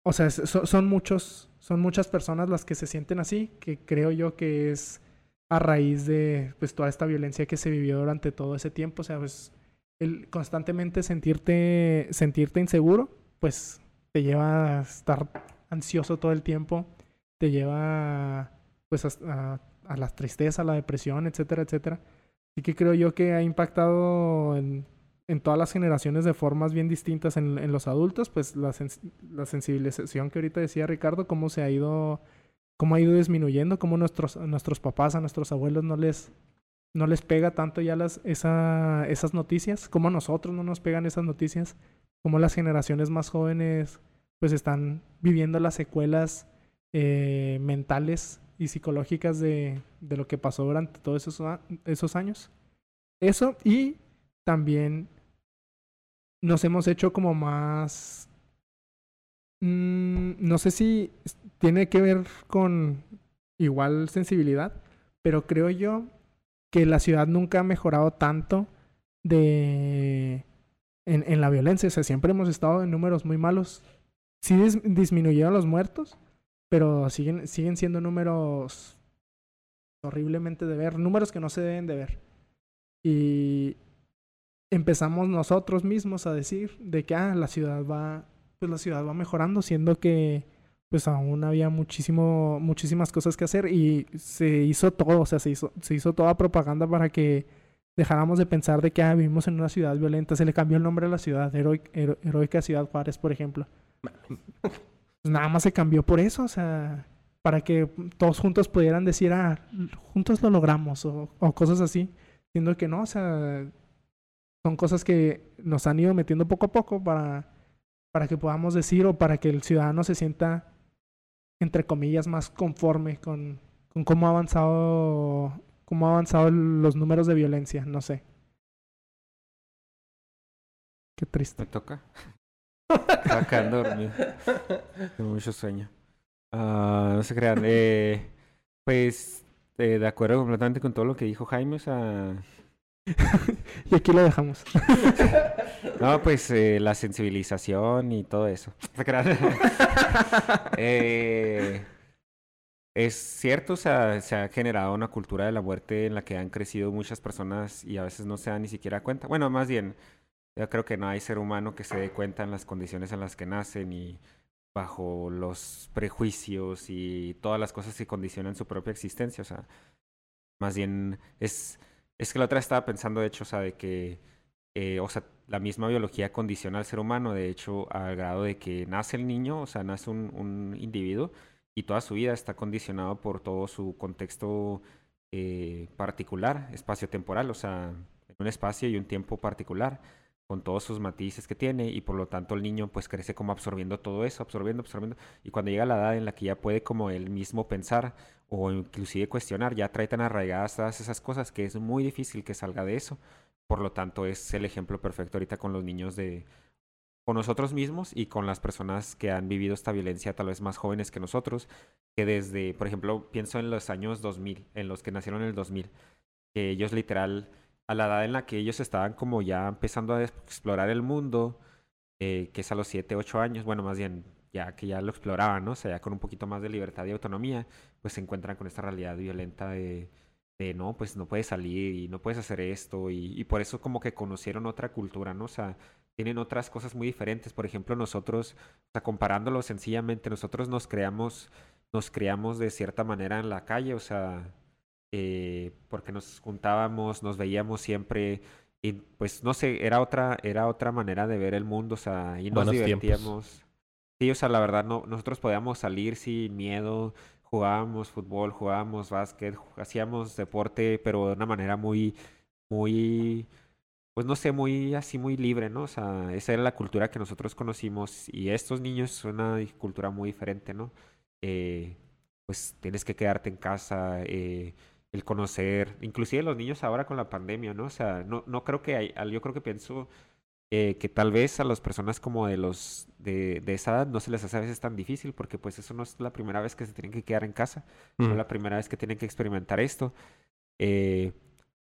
o sea son muchos son muchas personas las que se sienten así que creo yo que es a raíz de pues toda esta violencia que se vivió durante todo ese tiempo o sea pues el constantemente sentirte sentirte inseguro pues te lleva a estar ansioso todo el tiempo te lleva pues a, a- a la tristeza, a la depresión, etcétera, etcétera. Así que creo yo que ha impactado en, en todas las generaciones de formas bien distintas en, en los adultos, pues la, la sensibilización que ahorita decía Ricardo, cómo se ha ido, cómo ha ido disminuyendo, cómo nuestros, a nuestros papás, a nuestros abuelos no les, no les pega tanto ya las, esa, esas noticias, como a nosotros no nos pegan esas noticias, como las generaciones más jóvenes pues están viviendo las secuelas eh, mentales y psicológicas de, de lo que pasó durante todos esos, esos años. Eso y también nos hemos hecho como más... mm, no sé si tiene que ver con igual sensibilidad, pero creo yo que la ciudad nunca ha mejorado tanto de... En, en la violencia, o sea, siempre hemos estado en números muy malos. Sí dis- disminuyeron los muertos, pero siguen, siguen siendo números horriblemente de ver, números que no se deben de ver. Y empezamos nosotros mismos a decir de que ah, la ciudad va, pues la ciudad va mejorando, siendo que pues aún había muchísimo, muchísimas cosas que hacer y se hizo todo, o sea, se hizo, se hizo toda propaganda para que dejáramos de pensar de que ah, vivimos en una ciudad violenta, se le cambió el nombre a la ciudad, Heroi- Hero- Heroica Ciudad Juárez, por ejemplo. Pues nada más se cambió por eso, o sea, para que todos juntos pudieran decir, ah, juntos lo logramos, o, cosas así, siendo que no, o sea, son cosas que nos han ido metiendo poco a poco para, para que podamos decir o para que el ciudadano se sienta, entre comillas, más conforme con, con cómo ha avanzado, cómo ha avanzado los números de violencia, no sé. Qué triste.
Me toca. Quedando dormido. Tengo mucho sueño. Ah, no se crean. Eh, pues, eh, de acuerdo completamente con todo lo que dijo Jaime. O sea,
y aquí lo dejamos.
no, pues eh, la sensibilización y todo eso. No se crean. Eh, es cierto, o sea, se ha generado una cultura de la muerte en la que han crecido muchas personas y a veces no se dan ni siquiera cuenta. Bueno, más bien, yo creo que no hay ser humano que se dé cuenta en las condiciones en las que nacen y bajo los prejuicios y todas las cosas que condicionan su propia existencia. O sea, más bien es, es que la otra estaba pensando, de hecho, o sea, de que, eh, o sea, la misma biología condiciona al ser humano, de hecho, al grado de que nace el niño, o sea, nace un, individuo y toda su vida está condicionado por todo su contexto eh, particular, espacio-temporal, o sea, un espacio y un tiempo particular con todos sus matices que tiene y por lo tanto el niño pues crece como absorbiendo todo eso, absorbiendo, absorbiendo y cuando llega la edad en la que ya puede como él mismo pensar o inclusive cuestionar, ya trae tan arraigadas todas esas cosas que es muy difícil que salga de eso. Por lo tanto es el ejemplo perfecto ahorita con los niños de con nosotros mismos y con las personas que han vivido esta violencia tal vez más jóvenes que nosotros, que desde, por ejemplo, pienso en los años 2000, en los que nacieron en el 2000, que ellos literal a la edad en la que ellos estaban como ya empezando a explorar el mundo, eh, que es a los 7, 8 años, bueno, más bien ya que ya lo exploraban, ¿no? O sea, ya con un poquito más de libertad y autonomía, pues se encuentran con esta realidad violenta de, de no, pues no puedes salir y no puedes hacer esto, y, y por eso como que conocieron otra cultura, ¿no? O sea, tienen otras cosas muy diferentes. Por ejemplo, nosotros, o sea, comparándolo sencillamente, nosotros nos creamos, nos creamos de cierta manera en la calle, o sea, eh, porque nos juntábamos, nos veíamos siempre y pues no sé, era otra, era otra manera de ver el mundo, o sea, y nos
Buenos tiempos.
divertíamos. Sí, o sea, la verdad, no, nosotros podíamos salir sin miedo, jugábamos fútbol, jugábamos básquet, hacíamos deporte, pero de una manera muy, muy, pues no sé, muy así, muy libre, ¿no? O sea, esa era la cultura que nosotros conocimos y estos niños son una cultura muy diferente, ¿no? Eh, pues tienes que quedarte en casa, eh, el conocer, inclusive los niños ahora con la pandemia, ¿no? O sea, no, no creo que hay, yo creo que pienso eh, que tal vez a las personas como de los de, de esa edad no se les hace a veces tan difícil porque pues eso no es la primera vez que se tienen que quedar en casa, no
Mm.
es la primera vez que tienen que experimentar esto. Eh,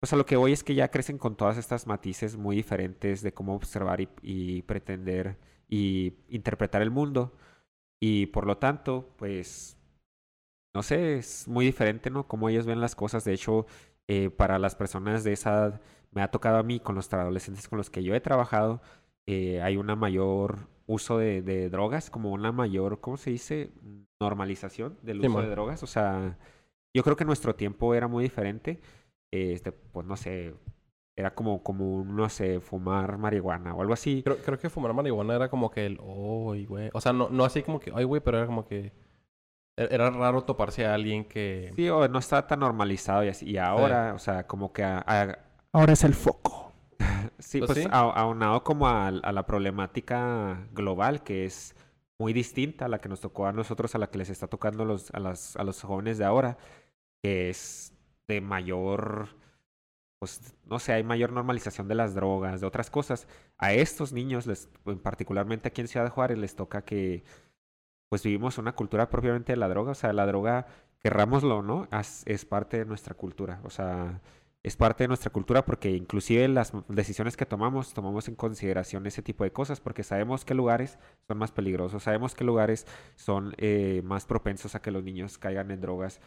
pues a lo que voy es que ya crecen con todas estas matices muy diferentes de cómo observar y, y pretender y interpretar el mundo. Y por lo tanto, pues, no sé, es muy diferente, ¿no? Cómo ellos ven las cosas. De hecho, eh, para las personas de esa edad, me ha tocado a mí, con los adolescentes con los que yo he trabajado, eh, hay una mayor uso de, de drogas, como una mayor, ¿cómo se dice? Normalización del uso de drogas. O sea, yo creo que nuestro tiempo era muy diferente. Este, pues no sé, era como, como, no sé, fumar marihuana o algo así.
Creo, creo que fumar marihuana era como que el, ¡ay, güey! O sea, no, no así como que, ¡ay, güey! Pero era como que... e- Era raro toparse a alguien que...
Sí, o no estaba tan normalizado y así. Y ahora, o sea, como que a- a-
Ahora es el foco.
sí,
Pues
pues
sí.
a- aunado como a, a la problemática global que es muy distinta a la que nos tocó a nosotros, a la que les está tocando a los, a las, a los jóvenes de ahora, que es de mayor, pues no sé, hay mayor normalización de las drogas, de otras cosas. A estos niños, les, en particularmente aquí en Ciudad Juárez, les toca que pues vivimos una cultura propiamente de la droga, o sea, la droga, querrámoslo no, es, parte de nuestra cultura, o sea, es parte de nuestra cultura porque inclusive las decisiones que tomamos, tomamos en consideración ese tipo de cosas porque sabemos qué lugares son más peligrosos, sabemos qué lugares son eh, más propensos a que los niños caigan en drogas.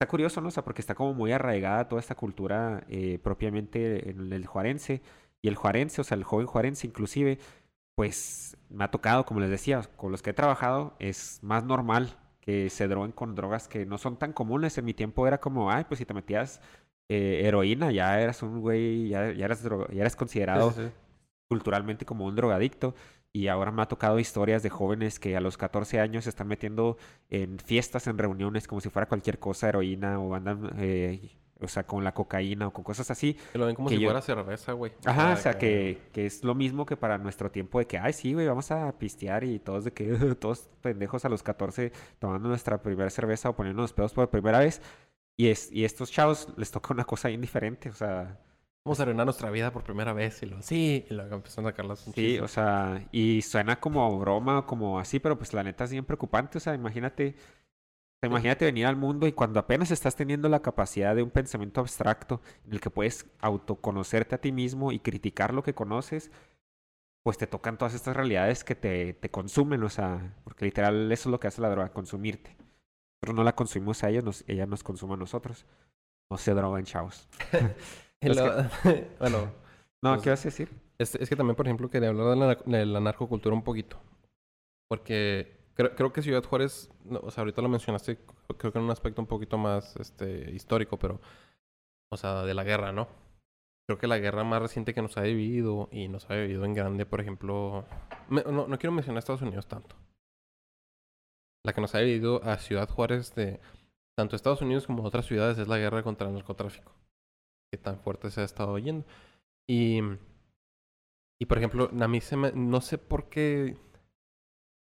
Está curioso, ¿no? O sea, porque está como muy arraigada toda esta cultura eh, propiamente en el juarense. Y el juarense, o sea, el joven juarense inclusive, pues me ha tocado, como les decía, con los que he trabajado, es más normal que se droguen con drogas que no son tan comunes. En mi tiempo era como, ay, pues si te metías eh, heroína, ya eras un güey, ya, ya eras, ya eras considerado
Sí, sí, sí.
culturalmente como un drogadicto. Y ahora me ha tocado historias de jóvenes que a los 14 años se están metiendo en fiestas, en reuniones, como si fuera cualquier cosa, heroína, o andan, eh, o sea, con la cocaína o con cosas así.
Que lo ven como
que
si
yo-
fuera cerveza, güey.
Ajá, o sea, que, que es lo mismo que para nuestro tiempo de que, ay, sí, güey, vamos a pistear y todos de que, todos pendejos a los 14 tomando nuestra primera cerveza o poniéndonos pedos por primera vez. Y, es, y estos chavos les toca una cosa bien diferente, o sea,
Vamos a arruinar nuestra vida por primera vez. Y luego, sí. Y luego empiezan a sacar las
Sí, o sea, y suena como broma, como así, pero pues la neta es bien preocupante. O sea, imagínate, imagínate venir al mundo y cuando apenas estás teniendo la capacidad de un pensamiento abstracto en el que puedes autoconocerte a ti mismo y criticar lo que conoces, pues te tocan todas estas realidades que te, te consumen, o sea, porque literal eso es lo que hace la droga, consumirte. Pero no la consumimos a ellos, nos- ella nos consume a nosotros. No se droguen, chavos.
Bueno,
No,
Pues-
¿qué vas a decir?
es, es que también, por ejemplo, quería hablar de la, de la narcocultura un poquito. Porque creo, creo que Ciudad Juárez, no, o sea, ahorita lo mencionaste, creo que en un aspecto un poquito más este, histórico, pero, o sea, de la guerra, ¿no? Creo que la guerra más reciente que nos ha vivido y nos ha vivido en grande, por ejemplo, me- no, no quiero mencionar Estados Unidos tanto. La que nos ha vivido a Ciudad Juárez de tanto Estados Unidos como otras ciudades es la guerra contra el narcotráfico. Que tan fuerte se ha estado yendo. Y, y por ejemplo, a mí se me, no sé por qué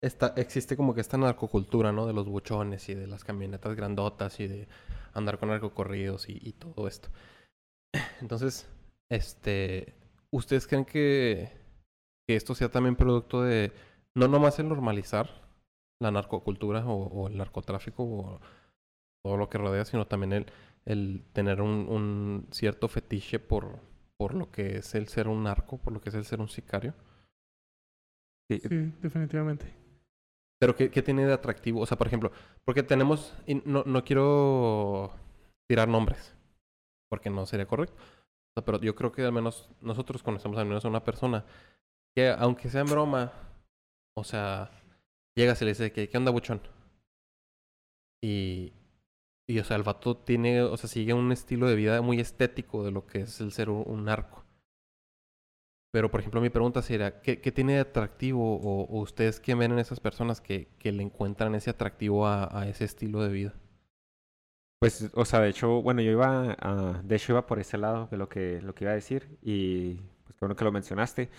está, existe como que esta narcocultura, ¿no? De los buchones y de las camionetas grandotas y de andar con narcocorridos y, y todo esto. Entonces, este, ¿ustedes creen que, que esto sea también producto de no nomás el normalizar la narcocultura o, o el narcotráfico o todo lo que rodea, sino también el, el tener un, un cierto fetiche por, por lo que es el ser un narco, por lo que es el ser un sicario?
Sí,
Sí, definitivamente.
Pero ¿qué, tiene de atractivo? O sea, por ejemplo, porque tenemos... y no, no quiero tirar nombres, porque no sería correcto. Pero yo creo que al menos nosotros conocemos al menos a una persona que, aunque sea en broma, o sea, llegas y le dice que, ¿qué onda, buchón? Y, y, o sea, el vato tiene, o sea, sigue un estilo de vida muy estético de lo que es el ser un narco. Pero, por ejemplo, mi pregunta sería, ¿qué, qué tiene de atractivo o, ustedes qué ven en esas personas que, que le encuentran ese atractivo a, a ese estilo de vida?
Pues, o sea, de hecho, bueno, yo iba de hecho iba por ese lado de lo que, lo que iba a decir y pues bueno que lo mencionaste.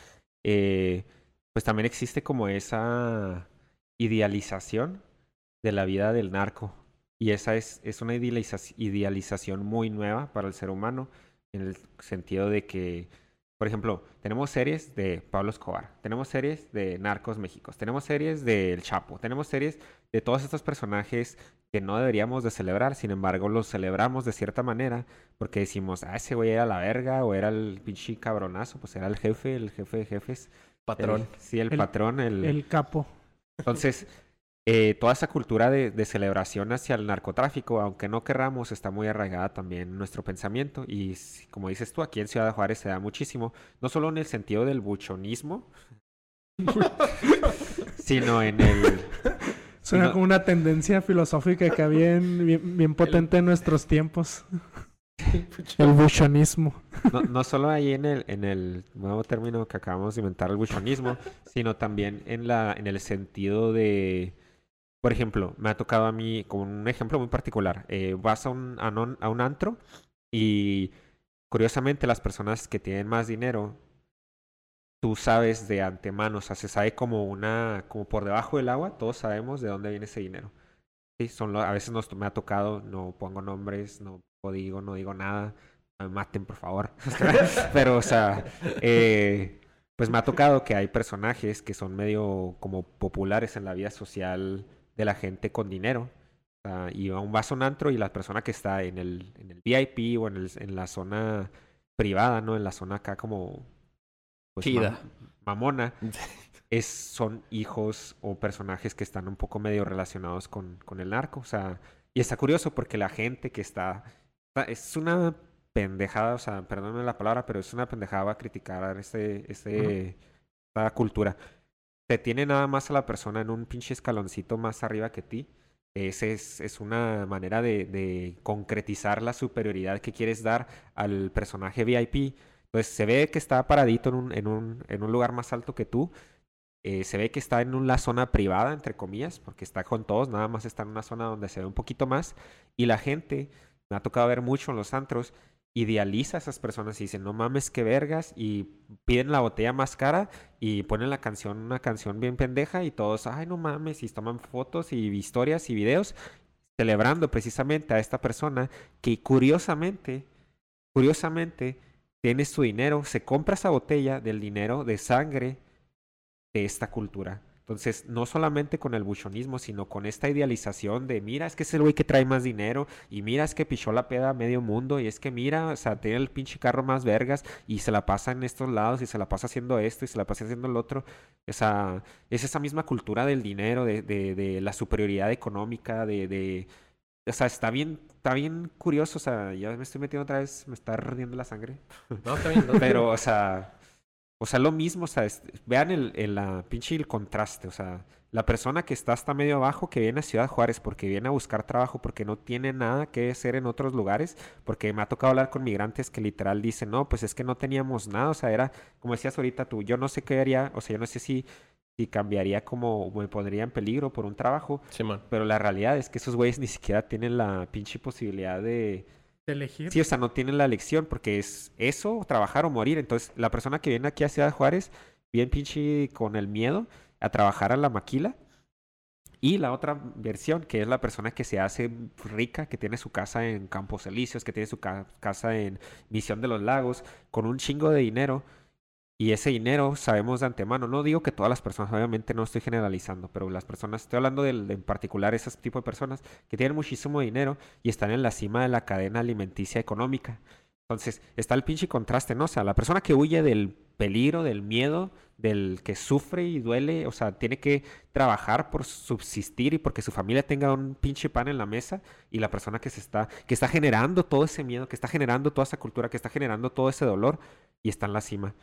Eh, pues también existe como esa idealización de la vida del narco Y esa es, es una idealiza- idealización muy nueva para el ser humano, en el sentido de que, por ejemplo, tenemos series de Pablo Escobar, tenemos series de Narcos Méxicos, tenemos series de El Chapo, tenemos series de todos estos personajes que no deberíamos de celebrar, sin embargo los celebramos de cierta manera porque decimos, ah, ese güey era la verga o era el pinche cabronazo, pues era el jefe, el jefe de jefes.
Patrón.
El- sí, el,
El-
patrón, el...
El capo.
Entonces, eh, toda esa cultura de, de celebración hacia el narcotráfico, aunque no querramos, está muy arraigada también en nuestro pensamiento. Y como dices tú, aquí en Ciudad Juárez se da muchísimo, no solo en el sentido del buchonismo, sino en el...
Suena como una tendencia filosófica que había en- bien, bien potente en nuestros tiempos. El buchonismo.
No, no solo ahí en el, en el nuevo término que acabamos de inventar, el buchonismo, sino también en, la, en el sentido de, por ejemplo, me ha tocado a mí, como un ejemplo muy particular, eh, vas a un, a, un, a un antro y curiosamente las personas que tienen más dinero, tú sabes de antemano, o sea, se sabe como una, como por debajo del agua, todos sabemos de dónde viene ese dinero. Sí, son lo- a veces nos, me ha tocado, no pongo nombres, no digo, no digo nada, me maten por favor. Pero, o sea, eh, pues me ha tocado que hay personajes que son medio como populares en la vida social de la gente con dinero. O sea, y aún vas a un antro y la persona que está en el, en el VIP o en, el, en la zona privada, ¿no? En la zona acá como... pues,
Chida.
mam- mamona es, son hijos o personajes que están un poco medio relacionados con, con el narco. O sea, y está curioso porque la gente que está... está- Es una pendejada, o sea, perdónenme la palabra, pero es una pendejada criticar este, este, esta cultura. Te tiene nada más a la persona en un pinche escaloncito más arriba que ti. Ese es, es una manera de, concretizar la superioridad que quieres dar al personaje VIP. Entonces se ve que está paradito en un, en un, en un lugar más alto que tú. Eh, se ve que está en una zona privada, entre comillas, porque está con todos, nada más está en una zona donde se ve un poquito más. Y la gente, me ha tocado ver mucho en los antros, idealiza a esas personas y dicen, no mames, qué vergas, y piden la botella más cara y ponen la canción, una canción bien pendeja, y todos, ay, no mames, y toman fotos y historias y videos celebrando precisamente a esta persona que curiosamente, curiosamente, tiene su dinero, se compra esa botella del dinero de sangre de esta cultura. Entonces, no solamente con el buchonismo, sino con esta idealización de, mira, es que es el güey que trae más dinero, y mira, es que pichó la peda a medio mundo, y es que mira, o sea, tiene el pinche carro más vergas, y se la pasa en estos lados, y se la pasa haciendo esto, y se la pasa haciendo el otro. Esa, es esa misma cultura del dinero, de, de, de la superioridad económica, de, de, o sea, está bien, está bien curioso, o sea, ya me estoy metiendo otra vez, me está ardiendo la sangre.
No, está bien. no,
Pero, o sea, o sea, lo mismo, o sea, es- vean el, el, la pinche el contraste, o sea, la persona que está hasta medio abajo, que viene a Ciudad Juárez porque viene a buscar trabajo, porque no tiene nada que hacer en otros lugares, porque me ha tocado hablar con migrantes que literal dicen, no, pues es que no teníamos nada, o sea, era, como decías ahorita tú, yo no sé qué haría, o sea, yo no sé si, si cambiaría como, me pondría en peligro por un trabajo,
Simón.
pero la realidad es que esos güeyes ni siquiera tienen la pinche posibilidad de Sí, o sea, no tienen la elección porque es eso, trabajar o morir. Entonces, la persona que viene aquí a Ciudad Juárez, bien pinche con el miedo a trabajar a la maquila. Y la otra versión, que es la persona que se hace rica, que tiene su casa en Campos Elíseos, que tiene su ca- casa en Misión de los Lagos, con un chingo de dinero. Y ese dinero sabemos de antemano. No digo que todas las personas, obviamente no estoy generalizando, pero las personas, estoy hablando de, en particular ese tipo de personas que tienen muchísimo dinero y están en la cima de la cadena alimenticia económica. Entonces, está el pinche contraste, ¿no? O sea, la persona que huye del peligro, del miedo, del que sufre y duele, o sea, tiene que trabajar por subsistir y porque su familia tenga un pinche pan en la mesa, y la persona que se está, que está generando todo ese miedo, que está generando toda esa cultura, que está generando todo ese dolor, y está en la cima.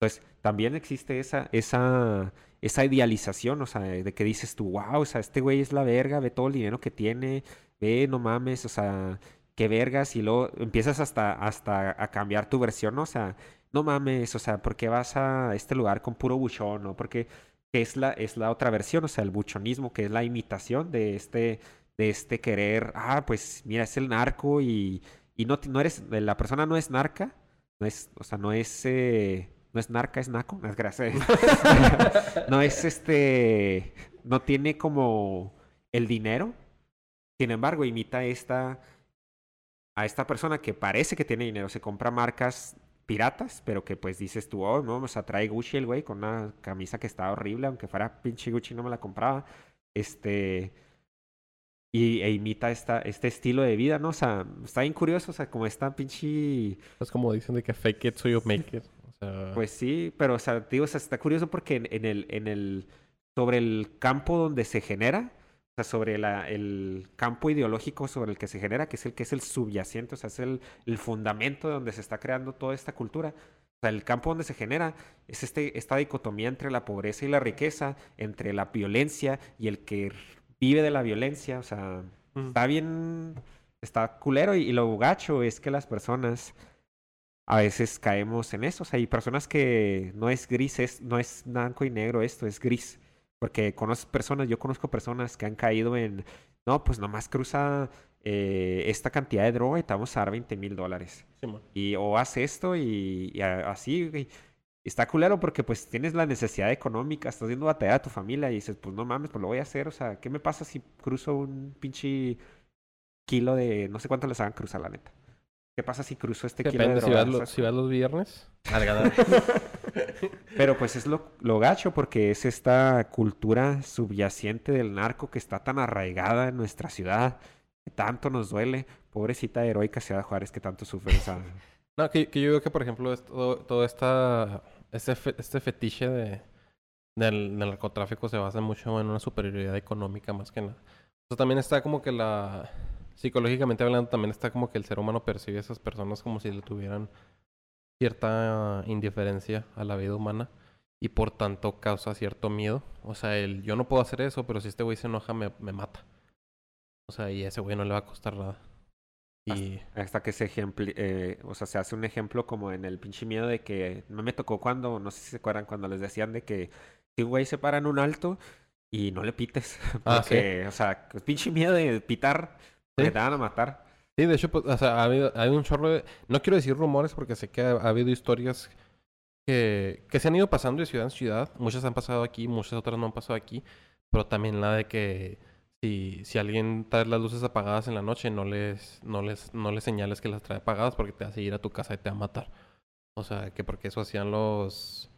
Entonces, también existe esa, esa, esa idealización, o sea, de que dices tú, wow, o sea, este güey es la verga, ve todo el dinero que tiene, ve, no mames, o sea, qué vergas, y luego empiezas hasta, hasta a cambiar tu versión, ¿no? O sea, no mames, o sea, ¿por qué vas a este lugar con puro buchón, no? Porque es la, es la otra versión, o sea, el buchonismo, que es la imitación de este, de este querer, ah, pues mira, es el narco y, no eres, la persona no es narca, no es, o sea, no es, eh, no es narca, es naco, no es gracias. no es este, no tiene como el dinero Sin embargo, imita esta, a esta persona que parece que tiene dinero, se compra marcas piratas, pero que pues dices tú, oh, no, o sea, trae Gucci el güey con una camisa que está horrible, aunque fuera pinche Gucci no me la compraba. Este, y, e imita esta, este estilo de vida, ¿no? O sea, está bien curioso, o sea, como esta pinche...
Es como dicen de que fake it so you make it. Sea...
Pues sí, pero, o sea, digo, o sea, está curioso porque en, en, el, en el... Sobre el campo donde se genera, o sea, sobre la, el campo ideológico sobre el que se genera, que es el que es el subyacente, o sea, es el, el fundamento de donde se está creando toda esta cultura. O sea, el campo donde se genera es este, esta dicotomía entre la pobreza y la riqueza, entre la violencia y el que vive de la violencia. O sea,
Mm.
está bien, está culero. Y, y lo gacho es que las personas a veces caemos en eso. O sea, hay personas que no es gris, es, no es blanco y negro esto, es gris. Porque conoces personas, yo conozco personas que han caído en, no, pues nomás cruza eh, esta cantidad de droga y te vamos a dar 20 mil dólares. Y o haz esto y, y a- así. Está culero porque pues tienes la necesidad económica, estás viendo batallar a tu familia y dices, pues no mames, pues lo voy a hacer. O sea, ¿qué me pasa si cruzo un pinche kilo de, no sé cuánto les hagan cruzar, la neta? ¿Qué pasa si cruzo este kilo de
Depende, si vas, lo- si vas los viernes.
Pero pues es lo, lo gacho porque es esta cultura subyacente del narco que está tan arraigada en nuestra ciudad, que tanto nos duele. Pobrecita heroica Ciudad Juárez que tanto sufre. O sea,
No, que, que yo veo que, por ejemplo, es todo, todo esta, este, fe- este fetiche de, del, del narcotráfico se basa mucho en una superioridad económica más que nada. O sea, también está como que la... Psicológicamente hablando, también está como que el ser humano percibe a esas personas como si le tuvieran cierta indiferencia a la vida humana y por tanto causa cierto miedo. O sea, el yo no puedo hacer eso, pero si este güey se enoja me, me mata. O sea, y a ese güey no le va a costar nada. Y...
hasta que se ejempli eh, o sea, se hace un ejemplo como en el pinche miedo de que no me tocó cuando, no sé si se acuerdan, cuando les decían de que si un güey se para en un alto y no le pites.
Ah, sí.
Porque, o sea, pinche miedo de pitar, porque te van a matar.
Sí, de hecho, pues, o sea, ha habido, ha habido un chorro de... No quiero decir rumores porque sé que ha, ha habido historias que, que se han ido pasando de ciudad en ciudad. Muchas han pasado aquí, muchas otras no han pasado aquí. Pero también la de que si, si alguien trae las luces apagadas en la noche, no les, no les, no les señales que las trae apagadas porque te a ir a tu casa y te va a matar. O sea, que porque eso hacían los...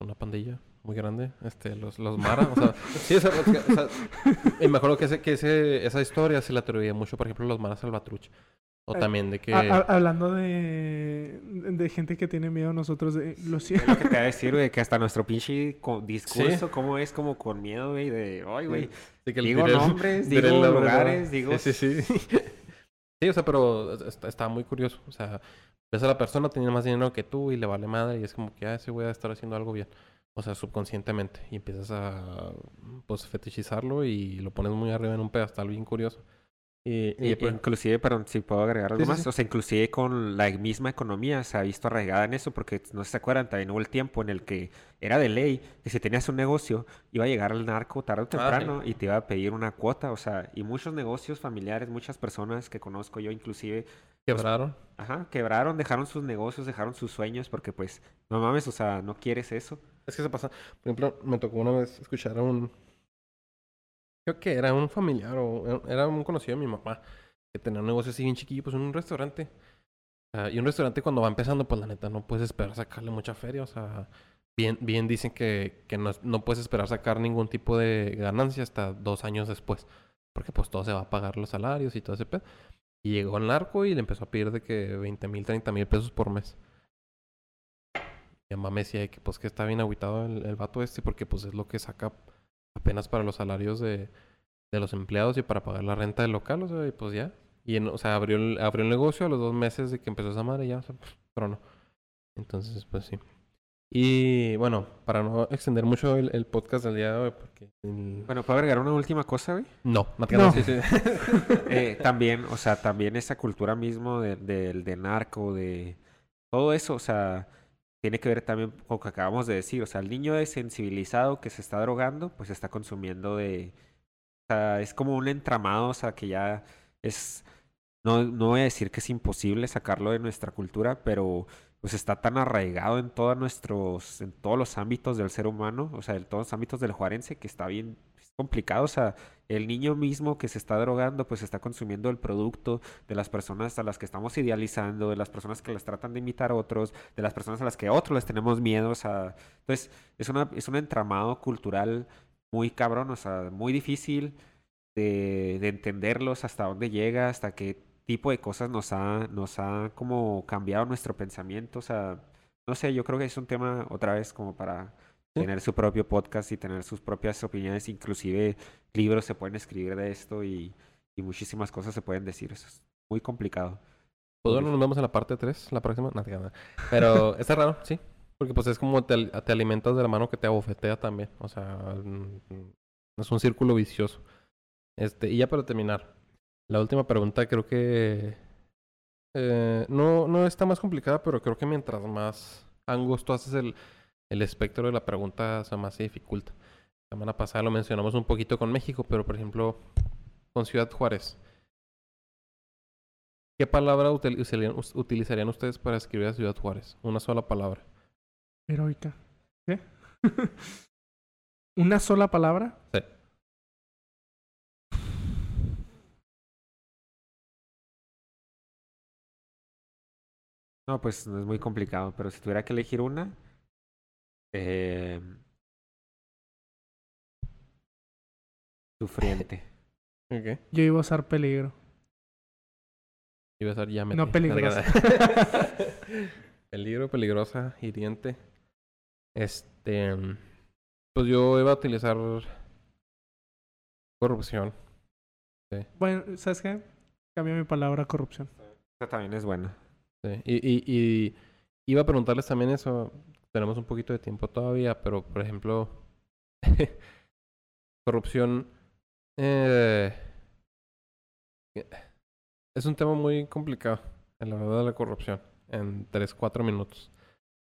Una pandilla muy grande, este, los, los Mara, o sea, sí, o sea, o sea, y me acuerdo que, ese, que ese, esa historia se la atribuía mucho, por ejemplo, a los Mara Salvatruch. O
Eh,
también de que...
A- a- hablando de, de gente que tiene miedo, nosotros de, lo
Es
siento.
lo que te va a decir, güey, que hasta nuestro pinche discurso, cómo es como con miedo, güey, de, ay, güey,
que
digo
diré
nombres,
diré
digo lugares, digo...
Sí, sí, sí. Sí, o sea, pero está, está muy curioso. O sea, ves a la persona, tiene más dinero que tú y le vale madre y es como que, ah, ese güey va a estar haciendo algo bien. O sea, subconscientemente. Y empiezas a, pues, fetichizarlo y lo pones muy arriba en un pedestal bien curioso. Y, y,
Y-
pues,
inclusive, perdón, si puedo agregar algo
Sí,
más,
sí.
o sea, inclusive con la misma economía se ha visto arraigada en eso, porque no se acuerdan, también hubo el tiempo en el que era de ley que si tenías un negocio, iba a llegar el narco tarde o
Ah, sí.
temprano y te iba a pedir una cuota, o sea, y muchos negocios familiares, muchas personas que conozco yo inclusive,
quebraron.
ajá, quebraron, dejaron sus negocios, dejaron sus sueños, porque pues, no mames, o sea, no quieres eso.
Es que se pasa. Por ejemplo, me tocó una vez escuchar a un. Creo que era un familiar o era un conocido de mi mamá que tenía un negocio así bien chiquillo, pues en un restaurante. Ah, y un restaurante cuando va empezando, pues la neta no puedes esperar sacarle mucha feria. O sea, bien, bien dicen que, que no, puedes esperar sacar ningún tipo de ganancia hasta dos años después. Porque pues todo se va a pagar los salarios y todo ese pedo. Y llegó el narco y le empezó a pedir de que 20 mil, 30 mil pesos por mes. Mi mamá me decía de que pues que está bien agüitado el, el vato este porque pues es lo que saca apenas para los salarios de, de los empleados y para pagar la renta del local, o sea, y pues ya. Y en- o sea, abrió el, abrió el negocio a los dos meses de que empezó esa madre ya, o sea, pf, pero no. Entonces, pues sí. Y bueno, para no extender mucho el, el podcast del día de hoy, porque... el-
Bueno, ¿puedo agregar una última cosa, güey?
no,
No.
no. Sí, sí.
Eh, también, o sea, también esa cultura mismo de- del de narco, de todo eso, o sea, tiene que ver también con lo que acabamos de decir. O sea, el niño desensibilizado que se está drogando, pues está consumiendo de... O sea, es como un entramado, o sea, que ya es... No, no voy a decir que es imposible sacarlo de nuestra cultura, pero pues está tan arraigado en todos nuestros, en todos los ámbitos del ser humano, o sea, en todos los ámbitos del juarense, que está bien, complicado. O sea, el niño mismo que se está drogando, pues está consumiendo el producto de las personas a las que estamos idealizando, de las personas que las tratan de imitar a otros, de las personas a las que otros les tenemos miedo. O sea, entonces es, una, es un entramado cultural muy cabrón, o sea, muy difícil de, de entenderlos, hasta dónde llega, hasta qué tipo de cosas nos ha, nos ha como cambiado nuestro pensamiento. O sea, no sé, yo creo que es un tema otra vez como para tener su propio podcast y tener sus propias opiniones, inclusive libros se pueden escribir de esto y, y muchísimas cosas se pueden decir. Eso es muy complicado.
Pues nos vemos en la parte 3, la próxima. No, no. Pero está raro, sí. Porque pues es como te, te, alimentas de la mano que te abofetea también. O sea, mm, es un círculo vicioso. Este, y ya para terminar, la última pregunta creo que eh, no, no está más complicada, pero creo que mientras más angosto haces el, el espectro de la pregunta, o más se dificulta. La semana pasada lo mencionamos un poquito con México, pero por ejemplo, con Ciudad Juárez. ¿Qué palabra utilizarían, ustedes para escribir a Ciudad Juárez? Una sola palabra.
Heroica. ¿Qué? ¿Una sola palabra?
Sí.
No, pues no es muy complicado, pero si tuviera que elegir una, eh, sufriente.
Okay.
Yo iba a usar peligro.
Iba a usar ya
No peligrosa.
peligro, peligrosa, hiriente. Este. Pues yo iba a utilizar corrupción.
Bueno, ¿sabes qué? Cambio mi palabra corrupción.
Esa también es buena.
Sí. Y, y, y iba a preguntarles también eso. Tenemos un poquito de tiempo todavía, pero por ejemplo, corrupción eh, es un tema muy complicado, en la verdad, la corrupción, en 3, 4 minutos.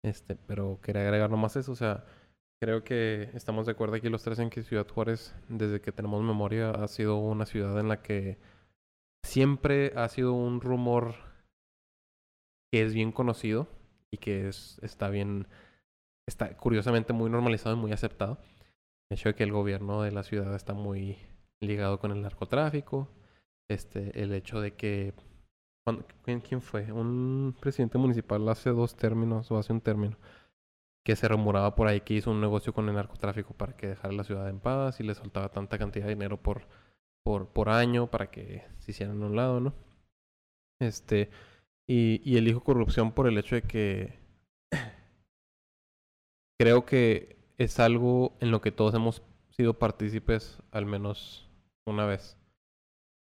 Este, pero quería agregar nomás eso, o sea, creo que estamos de acuerdo aquí los tres en que Ciudad Juárez, desde que tenemos memoria, ha sido una ciudad en la que siempre ha sido un rumor que es bien conocido y que es, está bien, está curiosamente muy normalizado y muy aceptado. El hecho de que el gobierno de la ciudad está muy ligado con el narcotráfico, este, el hecho de que ¿quién, fue? Un presidente municipal hace dos términos o hace un término que se rumoraba por ahí que hizo un negocio con el narcotráfico para que dejara la ciudad en paz y le soltaba tanta cantidad de dinero por, por, por año para que se hicieran a un lado, ¿no? Este, y, y elijo corrupción por el hecho de que creo que es algo en lo que todos hemos sido partícipes al menos una vez.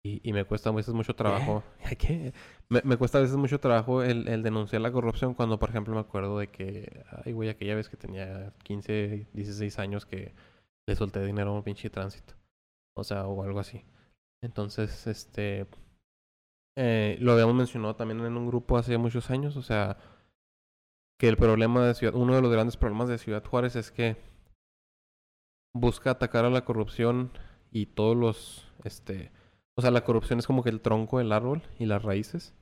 Y, y me cuesta a veces mucho trabajo. ¿Qué? Me, me, cuesta a veces mucho trabajo el, el, denunciar la corrupción cuando, por ejemplo, me acuerdo de que, ay, güey, aquella vez que tenía 15, 16 años que le solté dinero a un pinche tránsito. O sea, o algo así. Entonces, este, eh, lo habíamos mencionado también en un grupo hace muchos años, o sea, que el problema de Ciudad, uno de los grandes problemas de Ciudad Juárez es que busca atacar a la corrupción y todos los, este, o sea, la corrupción es como que el tronco del árbol y las raíces